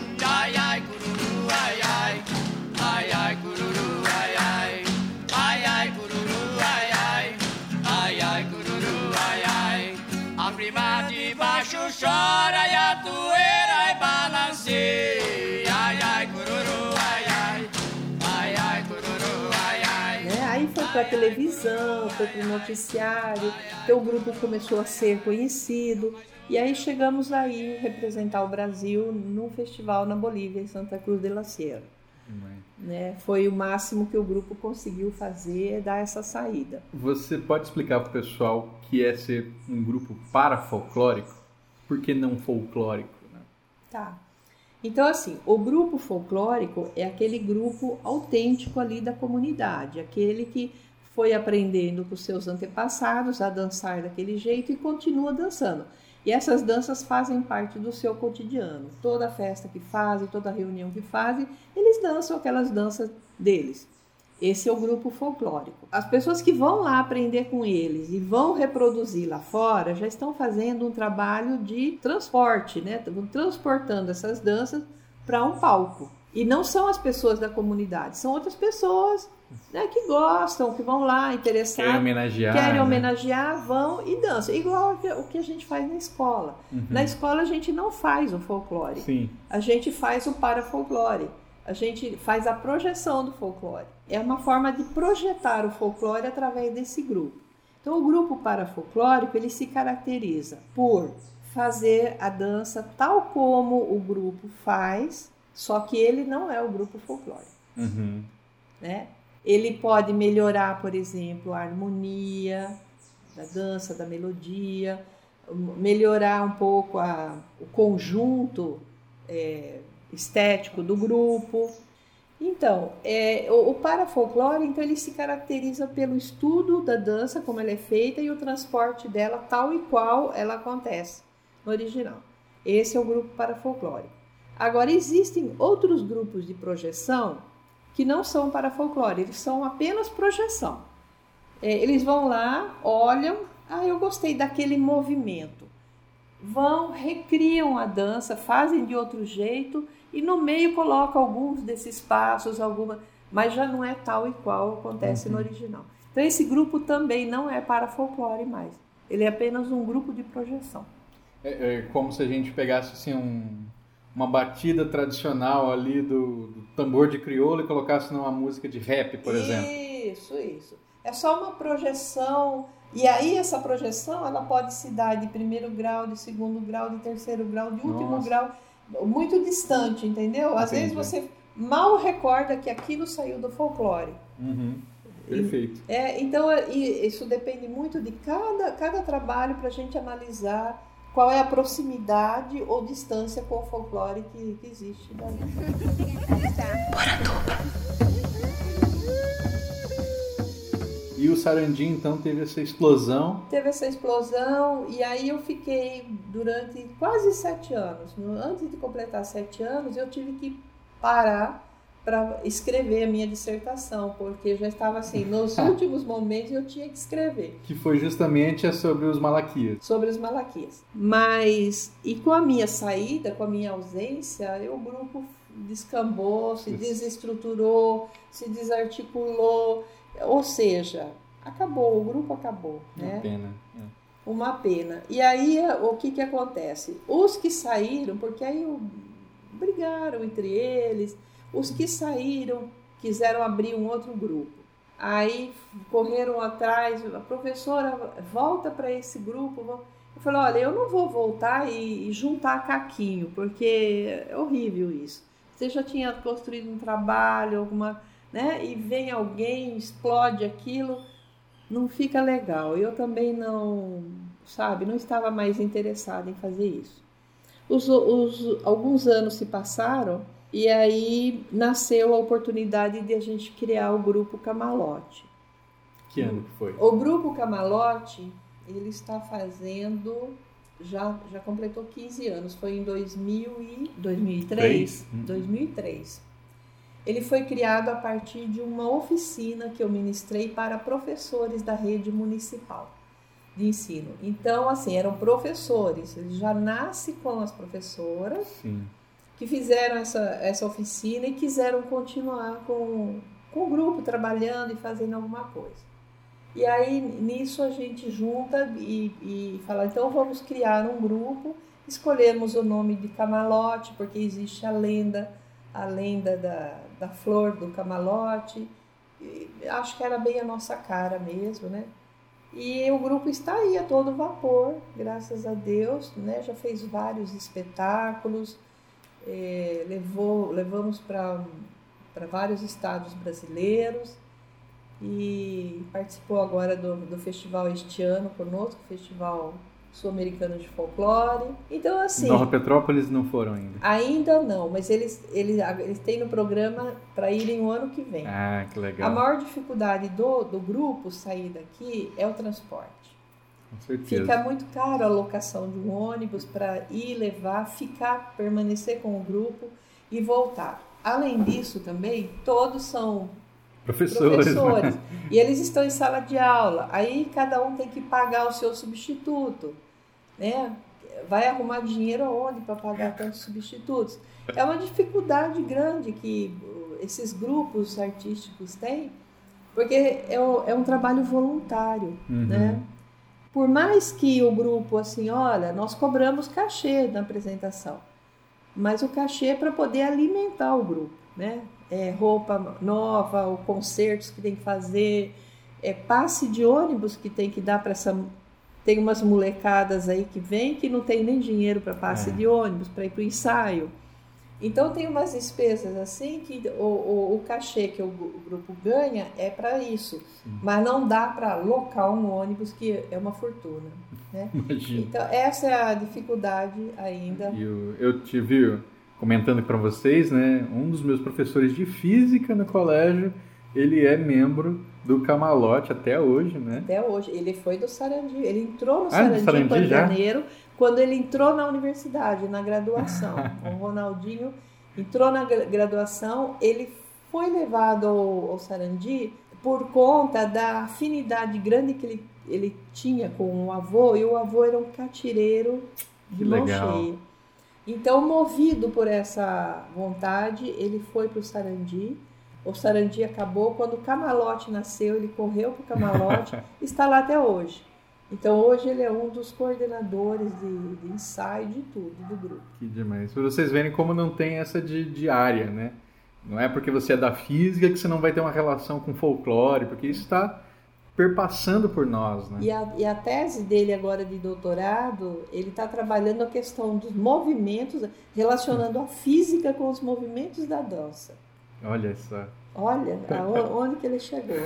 Para televisão, foi para o noticiário, o grupo começou a ser conhecido. E aí chegamos aí representar o Brasil num festival na Bolívia, em Santa Cruz de la Sierra. Né? Foi o máximo que o grupo conseguiu fazer, dar essa saída. Você pode explicar para o pessoal que é ser um grupo parafolclórico? Por que não folclórico? Né? Tá. Então, assim, o grupo folclórico é aquele grupo autêntico ali da comunidade, aquele que foi aprendendo com seus antepassados a dançar daquele jeito e continua dançando. E essas danças fazem parte do seu cotidiano. Toda festa que fazem, toda reunião que fazem, eles dançam aquelas danças deles. Esse é o grupo folclórico. As pessoas que vão lá aprender com eles e vão reproduzir lá fora já estão fazendo um trabalho de transporte, né? Estão transportando essas danças para um palco. E não são as pessoas da comunidade, são outras pessoas né, que gostam, que vão lá interessadas, Querem homenagear. querem né? homenagear, vão e dançam. Igual o que a gente faz na escola. Uhum. Na escola a gente não faz o folclore, Sim. a gente faz o parafolclore. A gente faz a projeção do folclore. É uma forma de projetar o folclore através desse grupo. Então, o grupo parafolclórico ele se caracteriza por fazer a dança tal como o grupo faz, só que ele não é o grupo folclórico Uhum. né? Ele pode melhorar, por exemplo, a harmonia da dança, da melodia, melhorar um pouco a, o conjunto é, estético do grupo. Então, é, o, o parafolclore, então, ele se caracteriza pelo estudo da dança, como ela é feita, e o transporte dela tal e qual ela acontece no original. Esse é o grupo parafolclórico. Agora, existem outros grupos de projeção que não são para folclore, eles são apenas projeção. É, eles vão lá, olham, ah, eu gostei daquele movimento. Vão, recriam a dança, fazem de outro jeito e no meio colocam alguns desses passos, alguma, mas já não é tal e qual acontece no original. Então esse grupo também não é para folclore mais. Ele é apenas um grupo de projeção. É, é como se a gente pegasse assim um, uma batida tradicional ali do, do tambor de crioula e colocasse numa música de rap, por exemplo. Isso, isso. É só uma projeção. E aí essa projeção ela pode se dar de primeiro grau, de segundo grau, de terceiro grau, de último Nossa. grau, muito distante, entendeu? Às vezes Entendi. você mal recorda que aquilo saiu do folclore. Uhum. Perfeito. É, então é- e isso depende muito de cada, cada trabalho para a gente analisar qual é a proximidade ou distância com o folclore que, que existe daí. E o Sarandi então teve essa explosão. Teve essa explosão e aí eu fiquei durante quase sete anos. No- Antes de completar sete anos, eu tive que parar para escrever a minha dissertação, porque já estava assim, nos últimos momentos eu tinha que escrever Que foi justamente sobre os Malaquias. sobre os Malaquias. Mas, e com a minha saída, com a minha ausência, o grupo descambou, se desestruturou, se desarticulou, ou seja, acabou, o grupo acabou, Uma né? pena. É. Uma pena. E aí o que que acontece? Os que saíram, porque aí brigaram entre eles, os que saíram quiseram abrir um outro grupo. Aí correram atrás, a professora volta para esse grupo. Eu falei, olha, eu não vou voltar e, e juntar caquinho, porque é horrível isso. Você já tinha construído um trabalho, alguma, né? E vem alguém, explode aquilo, não fica legal. Eu também não, sabe, não estava mais interessada em fazer isso. Os, os, alguns anos se passaram e aí nasceu a oportunidade de a gente criar o grupo Camalote. Que ano que foi? O grupo Camalote, ele está fazendo, já, já completou 15 anos, foi em 2000 e 2003, Três? Hum. 2003. Ele foi criado a partir de uma oficina que eu ministrei para professores da rede municipal de ensino. Então, assim, eram professores, ele já nasce com as professoras Sim. Que fizeram essa, essa oficina e quiseram continuar com, com o grupo, trabalhando e fazendo alguma coisa. E aí, nisso, a gente junta e, e fala, então vamos criar um grupo, escolhemos o nome de Camalote, porque existe a lenda, a lenda da, da flor do camalote, acho que era bem a nossa cara mesmo, né? E o grupo está aí a todo vapor, graças a Deus, né? Já fez vários espetáculos, eh, levou, levamos para vários estados brasileiros e participou agora do, do festival este ano conosco, Festival Sul-Americano de Folclore. Então, assim, Nova Petrópolis não foram ainda. ainda não, mas eles, eles, eles têm no programa para irem o ano que vem. Ah, que legal. A maior dificuldade do, do grupo sair daqui é o transporte. Com certeza. Fica muito caro a locação de um ônibus para ir levar, ficar, permanecer com o grupo e voltar. Além disso, também, todos são professores. né? professores. E eles estão em sala de aula. Aí cada um tem que pagar o seu substituto. Né? Vai arrumar dinheiro aonde para pagar tantos substitutos? É uma dificuldade grande que esses grupos artísticos têm, porque é, é um trabalho voluntário. Uhum. Né? Por mais que o grupo, assim, olha, nós cobramos cachê na apresentação, mas o cachê é para poder alimentar o grupo, né? É roupa nova, o concertos que tem que fazer, é passe de ônibus que tem que dar para essa. Tem umas molecadas aí que vem que não tem nem dinheiro para passe É. de ônibus, para ir para o ensaio. Então tem umas despesas assim que o, o, o cachê que o, o grupo ganha é para isso, mas não dá para alocar um ônibus que é uma fortuna. Né? Imagina. Então essa é a dificuldade ainda. Eu, eu tive comentando para vocês, né? Um dos meus professores de física no colégio, ele é membro do Camalote até hoje, né? Até hoje. Ele foi do Sarandi. Ele entrou no Ah, Sarandi, Sarandi Pan já? Quando ele entrou na universidade, na graduação. o Ronaldinho entrou na gra- graduação, ele foi levado ao, ao Sarandi por conta da afinidade grande que ele, ele tinha com o avô, e o avô era um catireiro de mão cheia. Então, movido por essa vontade, ele foi para o Sarandi. O Sarandi acabou. Quando o Camalote nasceu, ele correu para o Camalote está lá até hoje. Então, hoje ele é um dos coordenadores de, de ensaio de tudo, do grupo. Que demais. Pra vocês verem como não tem essa de, de área, né? Não é porque você é da física que você não vai ter uma relação com folclore, porque isso está perpassando por nós, né? E a, e a tese dele agora de doutorado, ele está trabalhando a questão dos movimentos, relacionando a física com os movimentos da dança. Olha só. Olha aonde onde que ele chegou.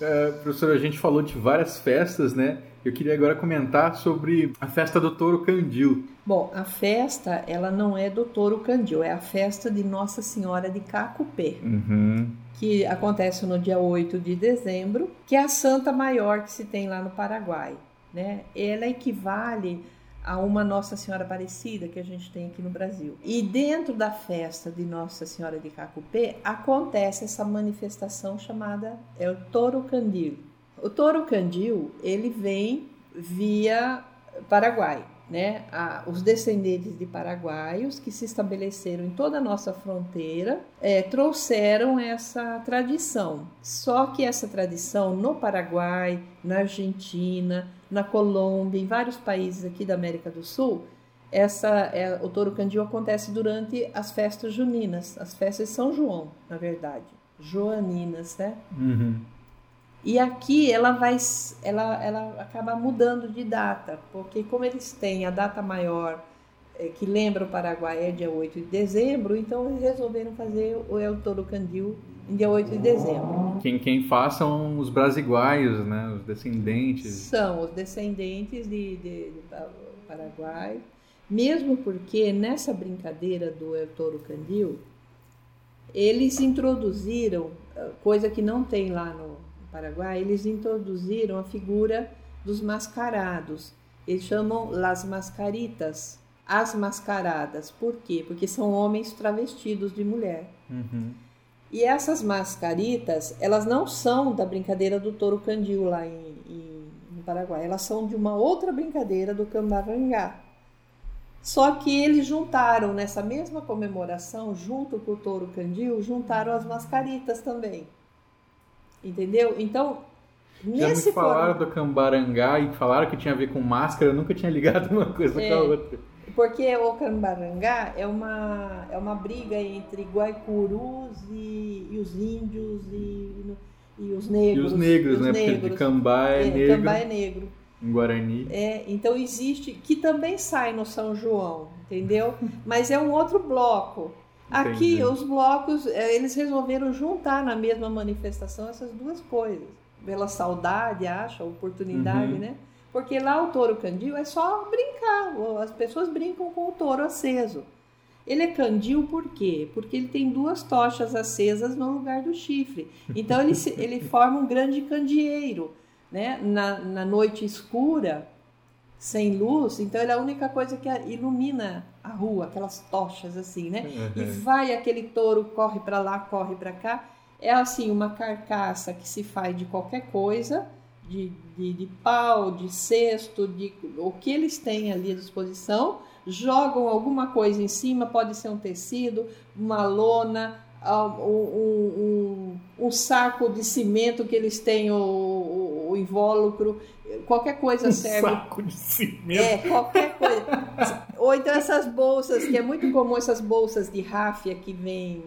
É, professor, a gente falou de várias festas, né? Eu queria agora comentar sobre a festa do Touro Candil. Bom, a festa, ela não é do Touro Candil, é a festa de Nossa Senhora de Cacupé, Uhum. que acontece no dia 8 de dezembro, que é a Santa Maior que se tem lá no Paraguai, né? Ela equivale a uma Nossa Senhora Aparecida que a gente tem aqui no Brasil. E dentro da festa de Nossa Senhora de Cacupé acontece essa manifestação chamada é o Touro Candil. O Touro Candil, ele vem via Paraguai, né? A- os descendentes de paraguaios que se estabeleceram em toda a nossa fronteira eh, trouxeram essa tradição. Só que essa tradição no Paraguai, na Argentina, na Colômbia, em vários países aqui da América do Sul, essa é, o Touro Candil acontece durante as festas juninas, as festas de São João, na verdade, joaninas, né? Uhum. E aqui ela vai, ela, ela acaba mudando de data, porque como eles têm a data maior eh, que lembra o Paraguai é dia 8 de dezembro, então eles resolveram fazer o El Toro Candil dia 8 de dezembro. Quem, quem faz são os brasiguaios, né? Os descendentes. São os descendentes de, de, de Pa- Paraguai, mesmo porque nessa brincadeira do El Toro Candil, eles introduziram, eh, coisa que não tem lá no Paraguai, eles introduziram a figura dos mascarados. Eles chamam las mascaritas, as mascaradas. Por quê? Porque são homens travestidos de mulher. Uhum. E essas mascaritas, elas não são da brincadeira do touro candil lá em, em- no Paraguai, elas são de uma outra brincadeira do cambarangá. Só que eles juntaram nessa mesma comemoração, junto com o touro candil, juntaram as mascaritas também. Entendeu? Então, Já me nesse falaram forma- do Cambarangá e falaram que tinha a ver com máscara, eu nunca tinha ligado uma coisa É. com a outra. Porque o Cambarangá é uma, é uma briga entre guaicurus e, e os índios e, e os E negros. os negros, e os né? Porque de negros. Cambá é, É, negro, Cambá é negro. em Guarani. É, então existe, que também sai no São João, entendeu? Mas é um outro bloco. Aqui Entendi. os blocos, é, eles resolveram juntar na mesma manifestação essas duas coisas. Pela saudade, acho, a oportunidade, Uhum. né? Porque lá o touro candil é só brincar, as pessoas brincam com o touro aceso. Ele é candil por quê? Porque ele tem duas tochas acesas no lugar do chifre. Então ele, se- ele forma um grande candeeiro. Né? Na, na noite escura, sem luz, então ele é a única coisa que ilumina a rua, aquelas tochas assim, né? Uhum. E vai aquele touro, corre para lá, corre para cá. É assim, uma carcaça que se faz de qualquer coisa, de, de, de pau, de cesto, de o que eles têm ali à disposição, jogam alguma coisa em cima, pode ser um tecido, uma lona, ah, um, um, um, saco de cimento que eles têm o, o, o invólucro, qualquer coisa um serve. saco de cimento. É, qualquer coisa. Ou então essas bolsas, que é muito comum essas bolsas de ráfia que vem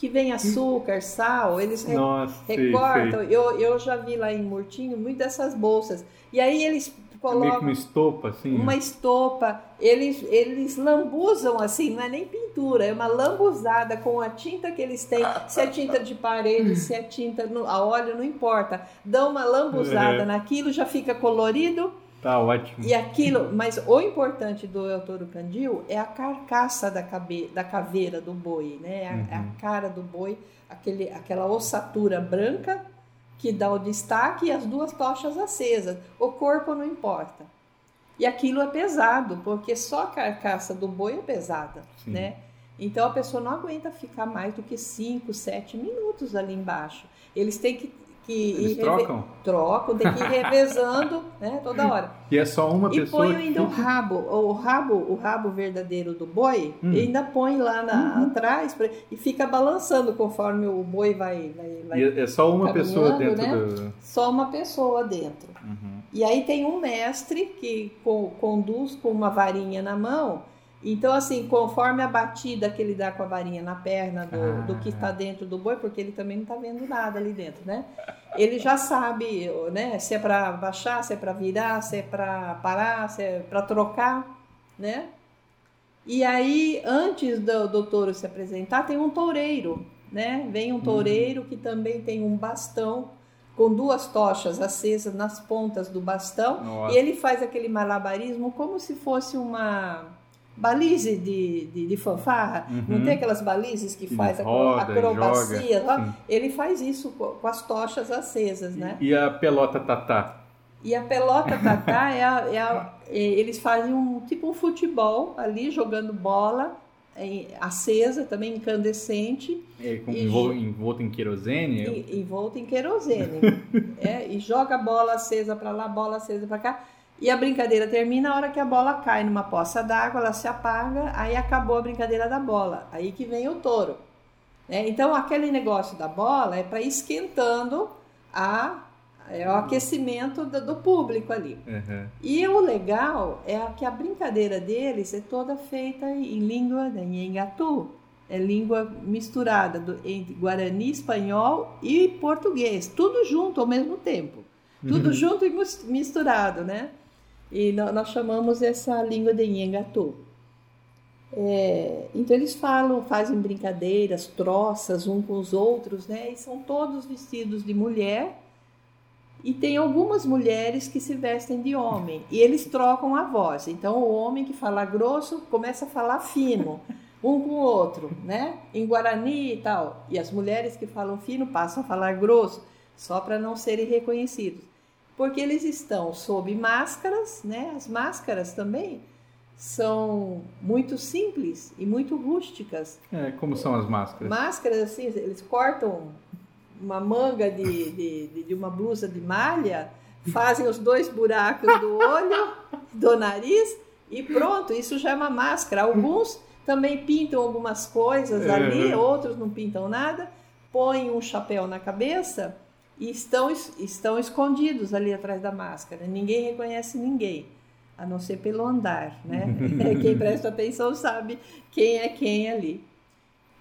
que vem açúcar, sal, eles re Nossa, recortam. Sei, sei. Eu, eu já vi lá em Murtinho muitas dessas bolsas. E aí eles colocam É meio que uma estopa, assim. uma né? estopa, eles, eles lambuzam assim, não é nem pintura, é uma lambuzada com a tinta que eles têm, se é tinta de parede, se é tinta no, a óleo, não importa. Dão uma lambuzada É. naquilo, já fica colorido Tá ótimo. e aquilo, mas o importante do El Toro Candil é a carcaça da, cabe, da caveira do boi, né? É a, é a cara do boi, aquele, aquela ossatura branca que dá o destaque e as duas tochas acesas. O corpo não importa. E aquilo é pesado, porque só a carcaça do boi é pesada, Sim. né? Então a pessoa não aguenta ficar mais do que 5, 7 minutos ali embaixo. Eles têm que, que Eles trocam? Trocam, tem que ir revezando, né? Toda hora. E é só uma E pessoa põe que ainda o rabo, o rabo, o rabo verdadeiro do boi, Hum. e ainda põe lá na- Uhum. atrás pra- e fica balançando conforme o boi vai, vai, vai- E é só uma pessoa caminhando, dentro né? do. só uma pessoa dentro. Uhum. E aí tem um mestre que co- conduz com uma varinha na mão. Então, assim, conforme a batida que ele dá com a varinha na perna do, Ah. do que está dentro do boi, porque ele também não está vendo nada ali dentro, né? Ele já sabe, né? Se é para baixar, se é para virar, se é para parar, se é para trocar, né? E aí, antes do, do touro se apresentar, tem um toureiro, né? Vem um toureiro que também tem um bastão com duas tochas acesas nas pontas do bastão Nossa. e ele faz aquele malabarismo como se fosse uma balize de, de, de fanfarra. Não Uhum. tem aquelas balizes que Que faz roda acrobacia? joga. Ele faz isso co- com as tochas acesas, né? E a pelota tatá? E a pelota tatá é, a, é a- é- eles fazem um tipo um futebol ali jogando bola em- acesa, também incandescente, É, com- E- envol- envolto em querosene? e, envolto em querosene. é, e joga a bola acesa para lá, bola acesa para cá. E a brincadeira termina a hora que a bola cai numa poça d'água, ela se apaga, aí acabou a brincadeira da bola. Aí que vem o touro. né? então aquele negócio da bola é para ir esquentando a, é o aquecimento do, do público ali. Uhum. E o legal é que a brincadeira deles é toda feita em língua da Nhengatu. É língua misturada do, entre Guarani, espanhol e português. Tudo junto ao mesmo tempo. Tudo junto e misturado, né? E nó- nós chamamos essa língua de Nhengatu. É, então eles falam, fazem brincadeiras, troças um com os outros, né? E são todos vestidos de mulher. E tem algumas mulheres que se vestem de homem e eles trocam a voz. Então o homem que fala grosso começa a falar fino, um com o outro, né? Em Guarani e tal. E as mulheres que falam fino passam a falar grosso, só para não serem reconhecidos. Porque eles estão sob máscaras, né? As máscaras também são muito simples e muito rústicas. É, como são as máscaras? Máscaras, assim, eles cortam uma manga de, de, de- uma blusa de malha, fazem os dois buracos do olho, do nariz e pronto, isso já é uma máscara. Alguns também pintam algumas coisas ali, Uhum. outros não pintam nada, põem um chapéu na cabeça e estão, es- estão escondidos ali atrás da máscara. Ninguém reconhece ninguém, a não ser pelo andar, né? Quem presta atenção sabe quem é quem ali.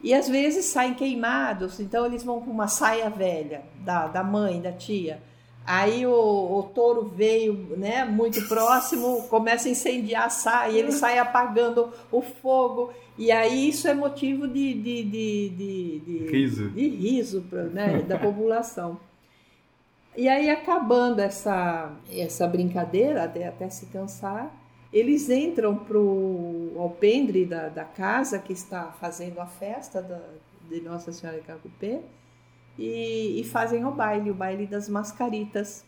E às vezes saem queimados, então eles vão com uma saia velha da, da mãe, da tia. Aí o, o touro veio né, muito próximo, começa a incendiar a saia, ele sai apagando o fogo. E aí isso é motivo de, de, de, de, de- Riso. de riso pra, né, da população. E aí, acabando essa, essa brincadeira, até, até se cansar, eles entram para o alpendre da, da casa que está fazendo a festa da, de Nossa Senhora de Cacupé e, e fazem o baile, o baile das mascaritas.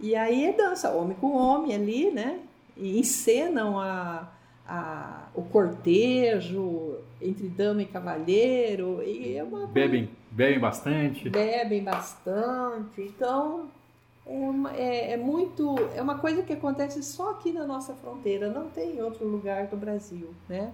E aí é dança, homem com homem ali, né? e encenam a, a, o cortejo entre dama e cavalheiro. E é uma bebem, bebem bastante. Bebem bastante. Então, é, uma, é, é, muito. É uma coisa que acontece só aqui na nossa fronteira, não tem em outro lugar do Brasil. Né?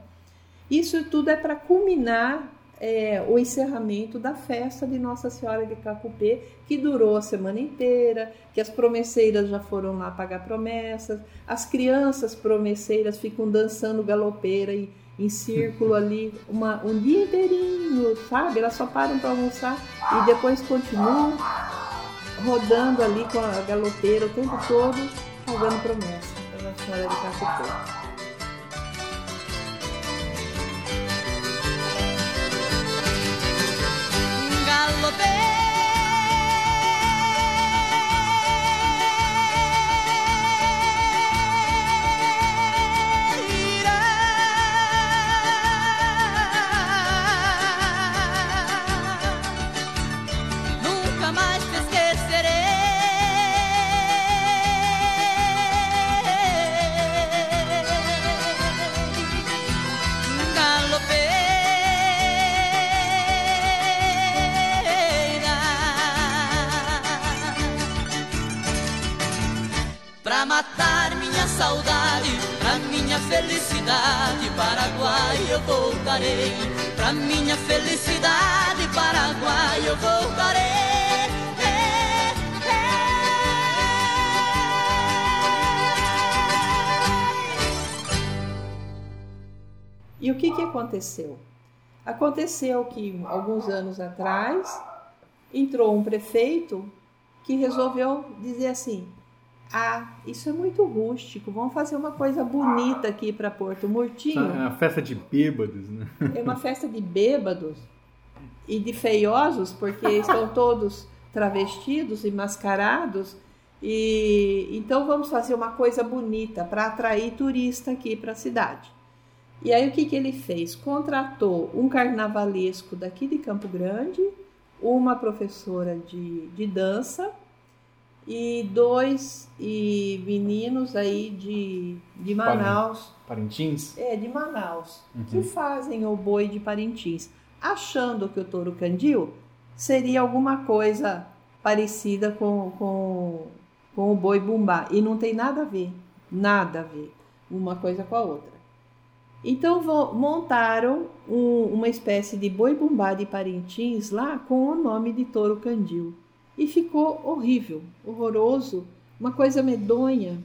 Isso tudo é para culminar é, o encerramento da festa de Nossa Senhora de Cacupê, que durou a semana inteira, que as promesseiras já foram lá pagar promessas, as crianças promesseiras ficam dançando galopeira e em círculo ali uma, um dia inteirinho, sabe? Elas só param para almoçar e depois continuam rodando ali com a galopeira o tempo todo, pagando promessa para Nossa Senhora de Alabama. Cacupê. felicidade, Paraguai eu voltarei. Pra minha felicidade, Paraguai eu voltarei. E o que, que aconteceu? Aconteceu que alguns anos atrás entrou um prefeito que resolveu dizer assim: ah, isso é muito rústico. Vamos fazer uma coisa bonita aqui para Porto Murtinho. É uma festa de bêbados, né? É uma festa de bêbados e de feiosos, porque estão todos travestidos e mascarados. E então vamos fazer uma coisa bonita para atrair turista aqui para a cidade. E aí o que, que ele fez? Contratou um carnavalesco daqui de Campo Grande, uma professora de, de dança e dois e meninos aí de, de Manaus. Parintins? É, de Manaus, uhum. que fazem o boi de Parintins, achando que o touro candil seria alguma coisa parecida com, com, com o boi bumbá. E não tem nada a ver, nada a ver uma coisa com a outra. Então montaram um, uma espécie de boi bumbá de Parintins lá com o nome de touro candil e ficou horrível, horroroso, uma coisa medonha.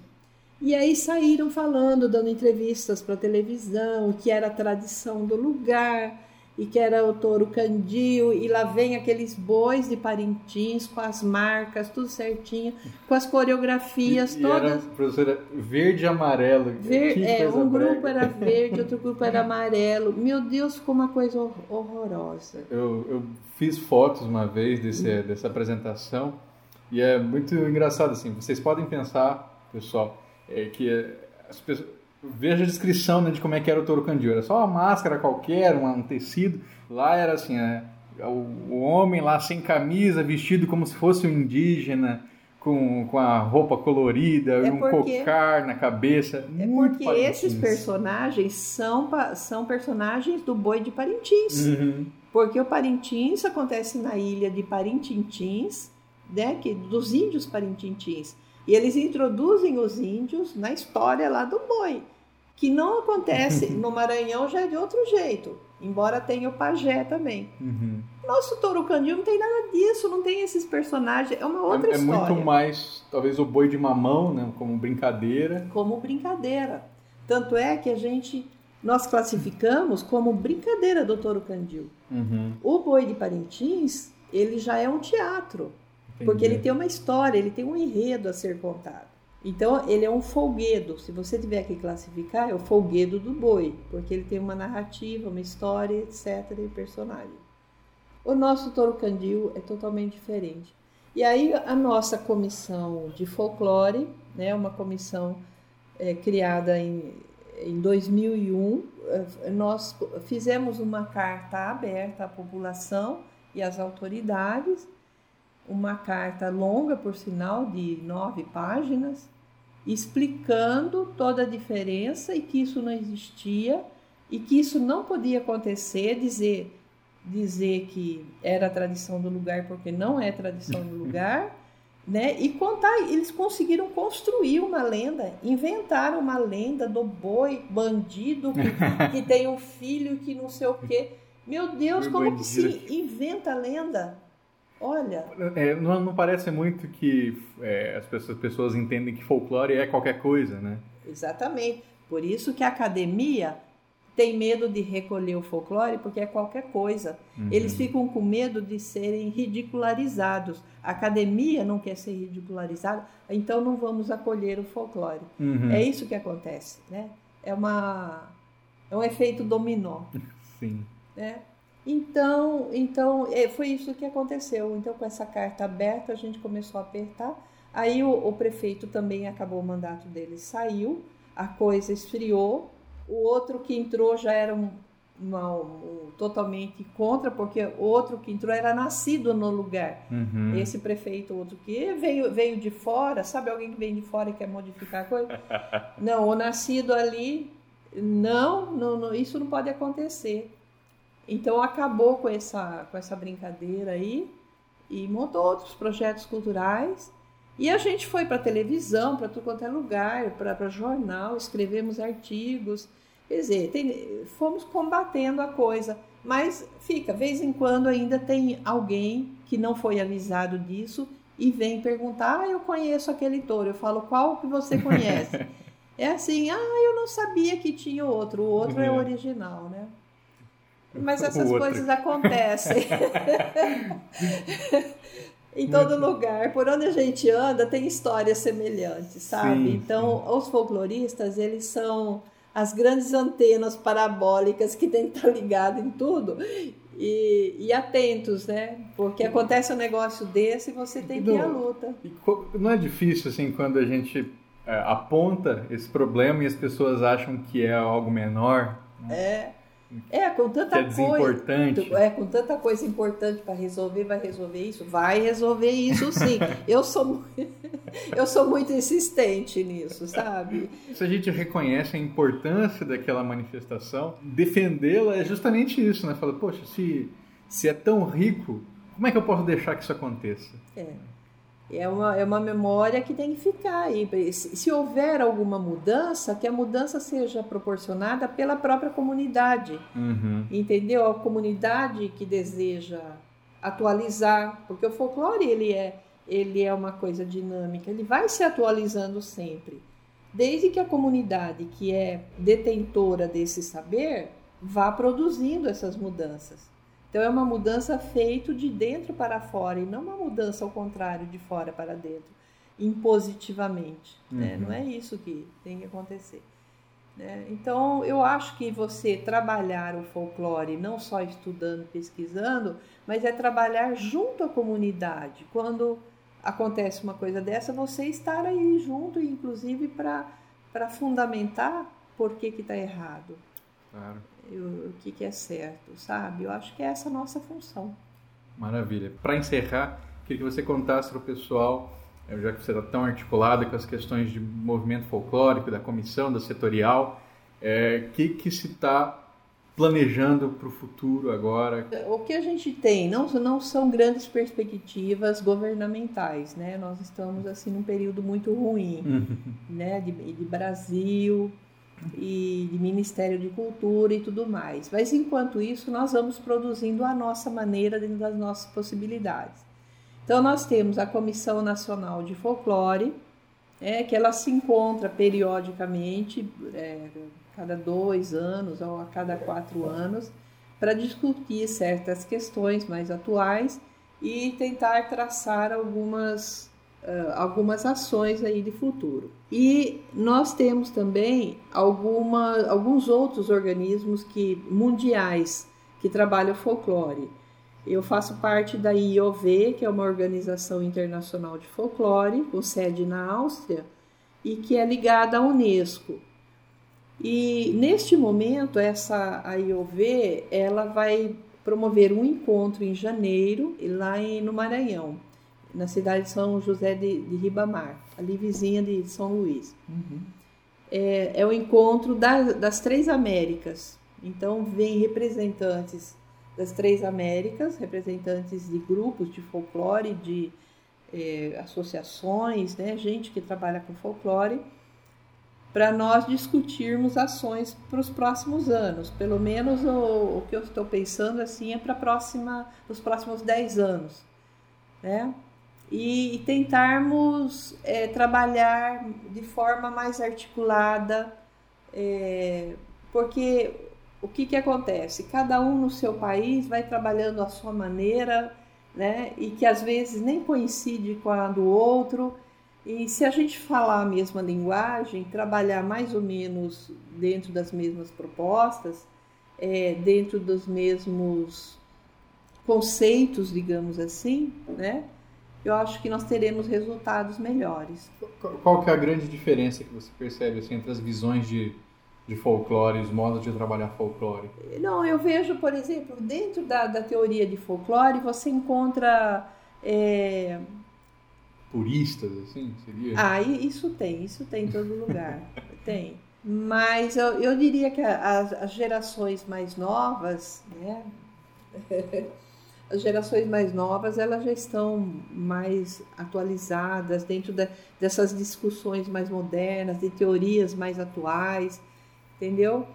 E aí saíram falando, dando entrevistas para televisão, que era a tradição do lugar e que era o touro candil, e lá vem aqueles bois de Parintins com as marcas, tudo certinho, com as coreografias e, todas. E era, professora, verde e amarelo. Ver, é, um brega. grupo era verde, outro grupo era amarelo. Meu Deus, ficou uma coisa horrorosa. Eu, eu fiz fotos uma vez desse, dessa apresentação e é muito engraçado assim. Vocês podem pensar, pessoal, é que as pessoas veja a descrição né, de como é que era o touro candil. Era só uma máscara qualquer, um, tecido. Lá era assim, é, o, o, homem lá sem camisa, vestido como se fosse um indígena, com, com a roupa colorida, é um porque, cocar na cabeça. É porque esses personagens são, são personagens do boi de Parintins. Uhum. Porque o Parintins acontece na ilha de Parintintins, né, que, dos índios Parintintins. E eles introduzem os índios na história lá do boi que não acontece no Maranhão já é de outro jeito, embora tenha o pajé também. Uhum. Nosso touro candil não tem nada disso, não tem esses personagens, é uma outra é, história. É muito mais, talvez, o boi de mamão, né, como brincadeira. Como brincadeira. Tanto é que a gente, nós classificamos como brincadeira do touro candil. Uhum. O boi de Parintins, ele já é um teatro, Entendi. porque ele tem uma história, ele tem um enredo a ser contado. Então, ele é um folguedo. Se você tiver que classificar, é o folguedo do boi, porque ele tem uma narrativa, uma história, etc. e personagem. O nosso touro candil é totalmente diferente. E aí, a nossa comissão de folclore, né, uma comissão é, criada em, em 2001, é, nós fizemos uma carta aberta à população e às autoridades, uma carta longa, por sinal, de nove páginas, explicando toda a diferença e que isso não existia e que isso não podia acontecer, dizer dizer que era a tradição do lugar porque não é tradição do lugar, né? E contar, eles conseguiram construir uma lenda, inventaram uma lenda do boi bandido que, que tem um filho que não sei o quê. Meu Deus, como que se inventa lenda? Olha. É, não, não, parece muito que é, as, pessoas, as pessoas entendem que folclore é qualquer coisa, né? Exatamente. Por isso que a academia tem medo de recolher o folclore porque é qualquer coisa. Uhum. Eles ficam com medo de serem ridicularizados. A academia não quer ser ridicularizada, então não vamos acolher o folclore. Uhum. É isso que acontece, né? É uma é um efeito dominó. Sim. Né? Então, então é, foi isso que aconteceu. Então, com essa carta aberta, a gente começou a apertar. Aí o, o prefeito também acabou o mandato dele, saiu, a coisa esfriou o outro que entrou já era um, uma, um, totalmente contra, porque o outro que entrou era nascido no lugar. Uhum. Esse prefeito, outro que veio, veio de fora, sabe alguém que vem de fora e quer modificar a coisa? não, o nascido ali, não, não, não, isso não pode acontecer. Então acabou com essa, com essa brincadeira aí e montou outros projetos culturais. E a gente foi para televisão, para tudo quanto é lugar, para jornal, escrevemos artigos. Quer dizer, tem, fomos combatendo a coisa. Mas fica, vez em quando ainda tem alguém que não foi avisado disso e vem perguntar: Ah, eu conheço aquele touro. Eu falo: Qual que você conhece? é assim: Ah, eu não sabia que tinha outro. O outro é, é original, né? Mas essas coisas acontecem. em todo lugar, por onde a gente anda, tem histórias semelhantes, sabe? Sim, então, sim. os folcloristas, eles são as grandes antenas parabólicas que tem que estar ligado em tudo e, e, atentos, né? Porque acontece um negócio desse e você tem que ir à luta. não é difícil, assim, quando a gente é, aponta esse problema e as pessoas acham que é algo menor? Né? É. É, com tanta é coisa. É, com tanta coisa importante para resolver, vai resolver isso? Vai resolver isso sim. eu, sou, eu sou muito insistente nisso, sabe? Se a gente reconhece a importância daquela manifestação, defendê-la é justamente isso, né? Fala, poxa, se, se é tão rico, como é que eu posso deixar que isso aconteça? É. É uma, é uma memória que tem que ficar aí. Se, se houver alguma mudança, que a mudança seja proporcionada pela própria comunidade. Uhum. Entendeu? A comunidade que deseja atualizar, porque o folclore ele é, ele é uma coisa dinâmica, ele vai se atualizando sempre. Desde que a comunidade que é detentora desse saber vá produzindo essas mudanças. Então é uma mudança feita de dentro para fora e não uma mudança ao contrário, de fora para dentro, impositivamente. Né? Uhum. Né? Não é isso que tem que acontecer. Né? Então eu acho que você trabalhar o folclore não só estudando, pesquisando, mas é trabalhar junto à comunidade. Quando acontece uma coisa dessa, você estar aí junto, inclusive para fundamentar por que está errado. Claro o que, que é certo, sabe? Eu acho que é essa a nossa função. Maravilha. Para encerrar, queria que você contasse para o pessoal, eh, já que você está tão articulado com as questões de movimento folclórico, da comissão, da setorial, o é, que, que se está planejando para o futuro agora? O que a gente tem não, não são grandes perspectivas governamentais, né? Nós estamos assim num período muito ruim, uhum. né? De, de Brasil, e de Ministério de Cultura e tudo mais. Mas enquanto isso, nós vamos produzindo a nossa maneira dentro das nossas possibilidades. Então nós temos a Comissão Nacional de Folclore, é, que ela se encontra periodicamente, é, cada dois anos ou a cada quatro anos, para discutir certas questões mais atuais e tentar traçar algumas algumas ações aí de futuro. E nós temos também alguma, alguns outros organismos que mundiais que trabalham folclore. Eu faço parte da IOV, que é uma organização internacional de folclore, com sede na Áustria, e que é ligada à Unesco. E neste momento, essa a IOV, ela vai promover um encontro em janeiro, lá em, no Maranhão na cidade de São José de, de Ribamar, ali vizinha de São Luís. É, é o encontro das, das três Américas. Então, vem representantes das três Américas, representantes de grupos de folclore, de eh, associações, né, gente que trabalha com folclore, para nós discutirmos ações para os próximos anos. Pelo menos o, o que eu estou pensando assim é para próxima, os próximos 10 anos. Né? E, tentarmos é, trabalhar de forma mais articulada, é, porque o que, que acontece? Cada um no seu país vai trabalhando à sua maneira, né? E que às vezes nem coincide com a do outro. E se a gente falar a mesma linguagem, trabalhar mais ou menos dentro das mesmas propostas, é, dentro dos mesmos conceitos, digamos assim, né? Eu acho que nós teremos resultados melhores. Qual que é a grande diferença que você percebe assim, entre as visões de de folclore, os modos de trabalhar folclore? Não, eu vejo, por exemplo, dentro da, da teoria de folclore, você encontra. É... Puristas, assim? Seria? Ah, isso tem, isso tem em todo lugar. tem. Mas eu, eu diria que as, as gerações mais novas, né? as gerações mais novas elas já estão mais atualizadas dentro da, dessas discussões mais modernas, de teorias mais atuais entendeu?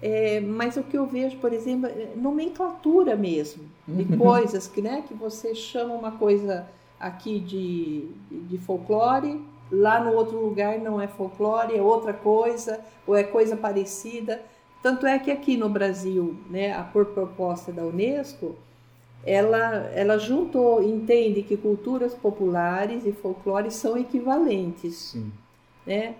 É, mas o que eu vejo, por exemplo, é nomenclatura mesmo, de uhum. coisas que, né, que você chama uma coisa aqui de, de folclore, lá no outro lugar não é folclore, é outra coisa, ou é coisa parecida. Tanto é que aqui no Brasil, né, a por proposta da Unesco, ela, ela juntou, entende que culturas populares e folclore são equivalentes. Sim. Né?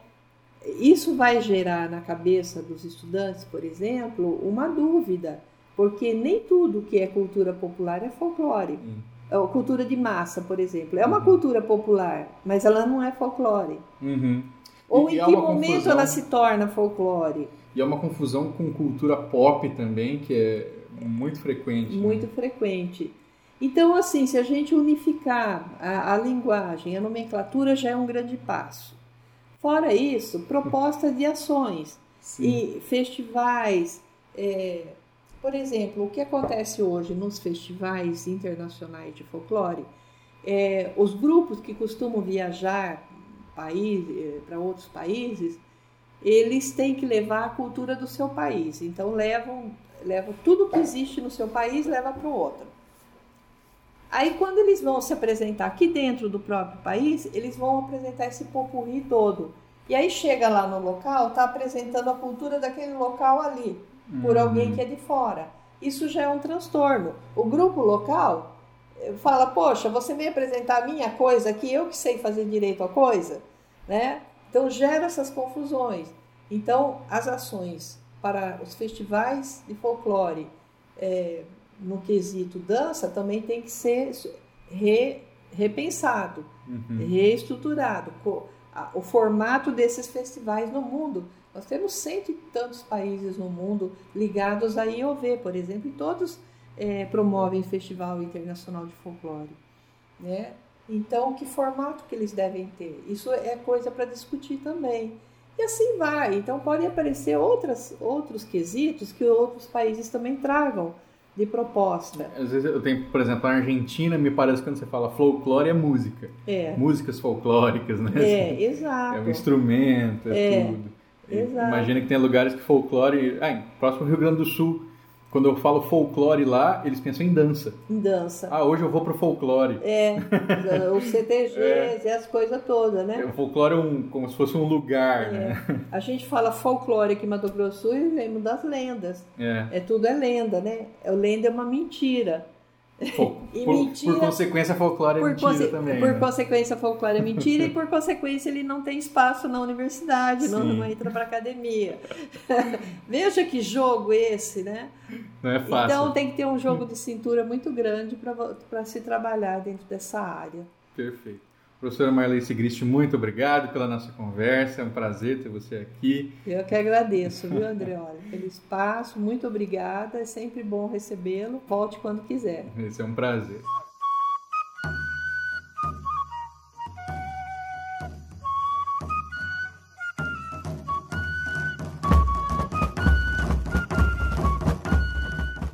Isso vai gerar na cabeça dos estudantes, por exemplo, uma dúvida, porque nem tudo que é cultura popular é folclore. Hum. É cultura de massa, por exemplo, é uma uhum. cultura popular, mas ela não é folclore. Uhum. Ou e, em que momento confusão... ela se torna folclore? E é uma confusão com cultura pop também, que é muito frequente. Né? Muito né? frequente. Então, assim, se a gente unificar a, a linguagem, a nomenclatura já é um grande passo. Fora isso, propostas de ações Sim. e festivais. É, por exemplo, o que acontece hoje nos festivais internacionais de folclore, é, os grupos que costumam viajar é, para outros países, eles têm que levar a cultura do seu país. Então levam, levam tudo que existe no seu país leva para o outro. Aí, quando eles vão se apresentar aqui dentro do próprio país, eles vão apresentar esse popurri todo. E aí chega lá no local, está apresentando a cultura daquele local ali, por uhum. alguém que é de fora. Isso já é um transtorno. O grupo local eh, fala, poxa, você vem apresentar a minha coisa aqui, eu que sei fazer direito a coisa, né? Então gera essas confusões. Então, as ações para os festivais de folclore, é, no quesito dança também tem que ser re, repensado, uhum. reestruturado. O formato desses festivais no mundo. Nós temos cento e tantos países no mundo ligados à IOV, por exemplo, e todos é, promovem Festival Internacional de Folclore. Né? Então, que formato que eles devem ter? Isso é coisa para discutir também. E assim vai. Então, podem aparecer outras, outros quesitos que outros países também tragam de proposta. Às vezes eu tenho, por exemplo, a Argentina, me parece que quando você fala folclore é música. É. Músicas folclóricas, né? É, assim, exato. É um instrumento, é, é tudo. Exato. Imagina que tem lugares que folclore. Ah, próximo Rio Grande do Sul quando eu falo folclore lá, eles pensam em dança. Em dança. Ah, hoje eu vou pro folclore. É, os CTGs é. e as coisas todas, né? O folclore é um, como se fosse um lugar, é. né? A gente fala folclore aqui em Mato Grosso e vem das lendas. É. é. Tudo é lenda, né? Lenda é uma mentira. Por, mentira, por, consequência, folclore é mentira conse também. Por né? consequência, folclore é mentira e por consequência ele não tem espaço na universidade, não, não, entra para academia. Veja que jogo esse, né? Não é fácil. Então tem que ter um jogo de cintura muito grande para se trabalhar dentro dessa área. Perfeito. Professora Marlene Sigrist, muito obrigado pela nossa conversa, é um prazer ter você aqui. Eu que agradeço, viu, André? Olha, pelo espaço, muito obrigada, é sempre bom recebê-lo. Volte quando quiser. Esse é um prazer.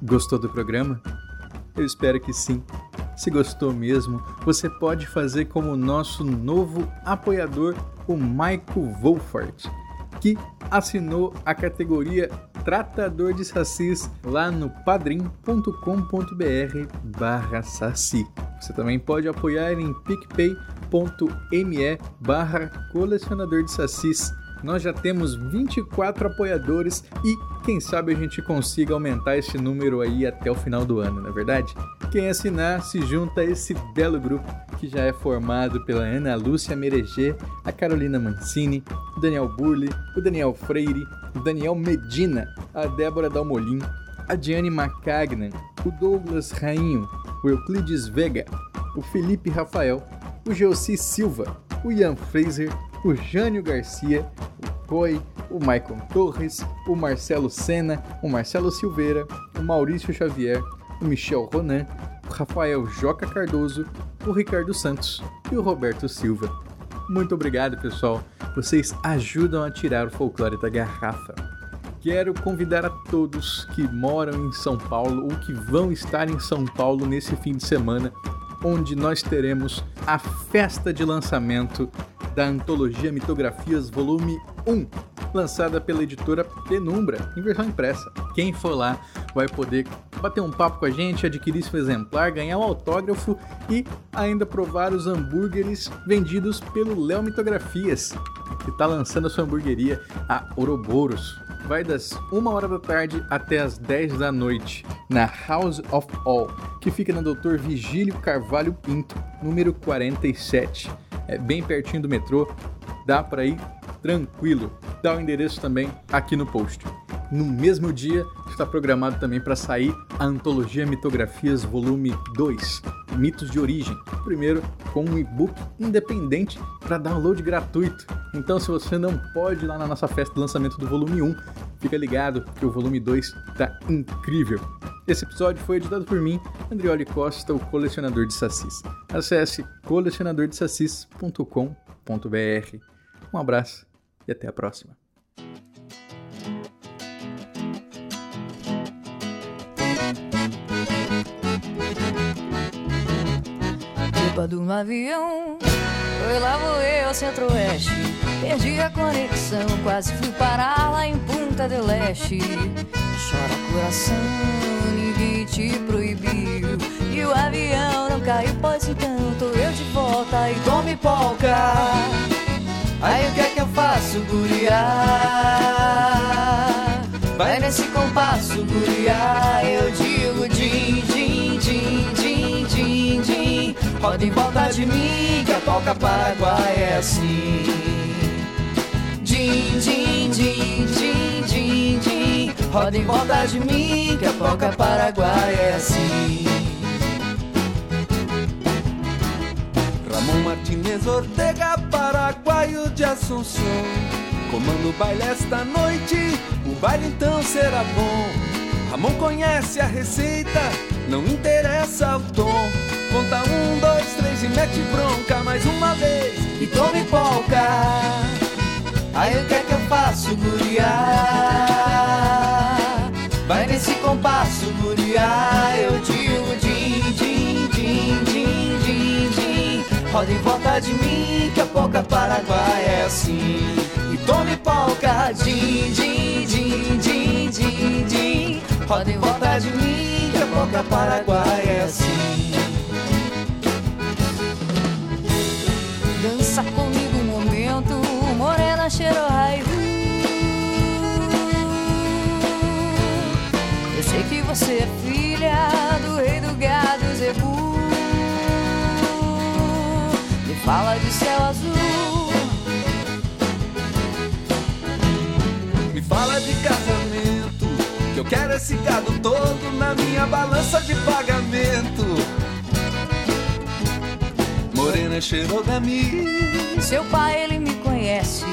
Gostou do programa? Eu espero que sim. Se gostou mesmo, você pode fazer como nosso novo apoiador, o Michael Wolfart, que assinou a categoria Tratador de Sacis lá no padrim.com.br barra saci. Você também pode apoiar em picpay.me barra colecionador de sacis nós já temos 24 apoiadores e quem sabe a gente consiga aumentar esse número aí até o final do ano, não é verdade? Quem assinar se junta a esse belo grupo que já é formado pela Ana Lúcia Mereger, a Carolina Mancini, o Daniel Burli, o Daniel Freire, o Daniel Medina, a Débora Dalmolin, a Diane Macagnan, o Douglas Rainho, o Euclides Vega, o Felipe Rafael, o Geossi Silva, o Ian Fraser, o Jânio Garcia, o Coy, o Maicon Torres, o Marcelo Sena, o Marcelo Silveira, o Maurício Xavier, o Michel Ronan, o Rafael Joca Cardoso, o Ricardo Santos e o Roberto Silva. Muito obrigado, pessoal. Vocês ajudam a tirar o folclore da garrafa. Quero convidar a todos que moram em São Paulo ou que vão estar em São Paulo nesse fim de semana, onde nós teremos a festa de lançamento da antologia Mitografias Volume 1, lançada pela editora Penumbra, em versão impressa. Quem for lá vai poder bater um papo com a gente, adquirir seu exemplar, ganhar um autógrafo e ainda provar os hambúrgueres vendidos pelo Léo Mitografias, que está lançando a sua hamburgueria, a Ouroboros. Vai das 1 hora da tarde até as 10 da noite, na House of All, que fica na Dr. Vigílio Carvalho Pinto, número 47 é bem pertinho do metrô, dá para ir tranquilo. Dá o endereço também aqui no post. No mesmo dia, está programado também para sair a Antologia Mitografias Volume 2, Mitos de Origem. Primeiro, com um e-book independente para download gratuito. Então, se você não pode ir lá na nossa festa de lançamento do volume 1, fica ligado que o volume 2 está incrível. Esse episódio foi editado por mim, Andrioli Costa, o colecionador de sacis. Acesse colecionadordesacis.com.br. Um abraço e até a próxima. Culpa do avião, foi lá vou eu centro-oeste. Perdi a conexão, quase fui parar lá em Punta del Este. Chora coração, ninguém te proibiu. E o avião não caiu, pois então tô eu de volta e tome polca. Aí o que é que eu faço, guria? Vai nesse compasso, guria. Eu digo din, din, din, din, din, din. Roda em volta de mim, que a polca paraguai é assim. Din, din, din, din, din, din. Roda em volta de mim, que a polca paraguai é assim. Ramon Martinez Ortega, paraguaio de Assunção. Comanda o baile esta noite, o baile então será bom. Ramon conhece a receita, não interessa o tom. Conta um, dois, três e mete bronca mais uma vez. E tome polca. Aí o que é que eu faço, guria? Vai nesse compasso, guria. Roda em volta de mim, que a polca paraguai é assim. E tome polca, din, din, din, din, din, din. Roda em volta de mim, que a polca paraguai é assim. Dança comigo um momento, morena cheiro raiva. Eu sei que você é filha do rei do gado fala de céu azul. Me fala de casamento, que eu quero esse gado todo na minha balança de pagamento. Morena Xerogami, Seu pai, ele me conhece.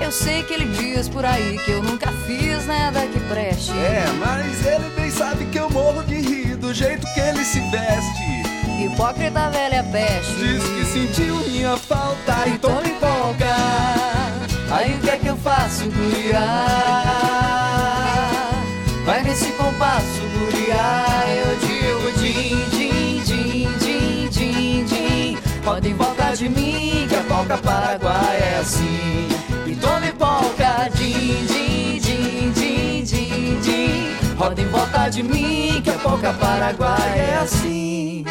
Eu sei que ele diz por aí que eu nunca fiz nada que preste. é, mas ele bem sabe que eu morro de rir do jeito que ele se veste. Hipócrita velha peste. Diz que sentiu minha falta Então toma me polca. Aí o que é que eu faço, guria? Vai nesse compasso, guria. din, din, din, din, din, din. Roda em volta de mim, que a polca paraguaia é assim. E tome polca, din, din, din, din, din, din. Em volta de mim, que a polca paraguaia é assim.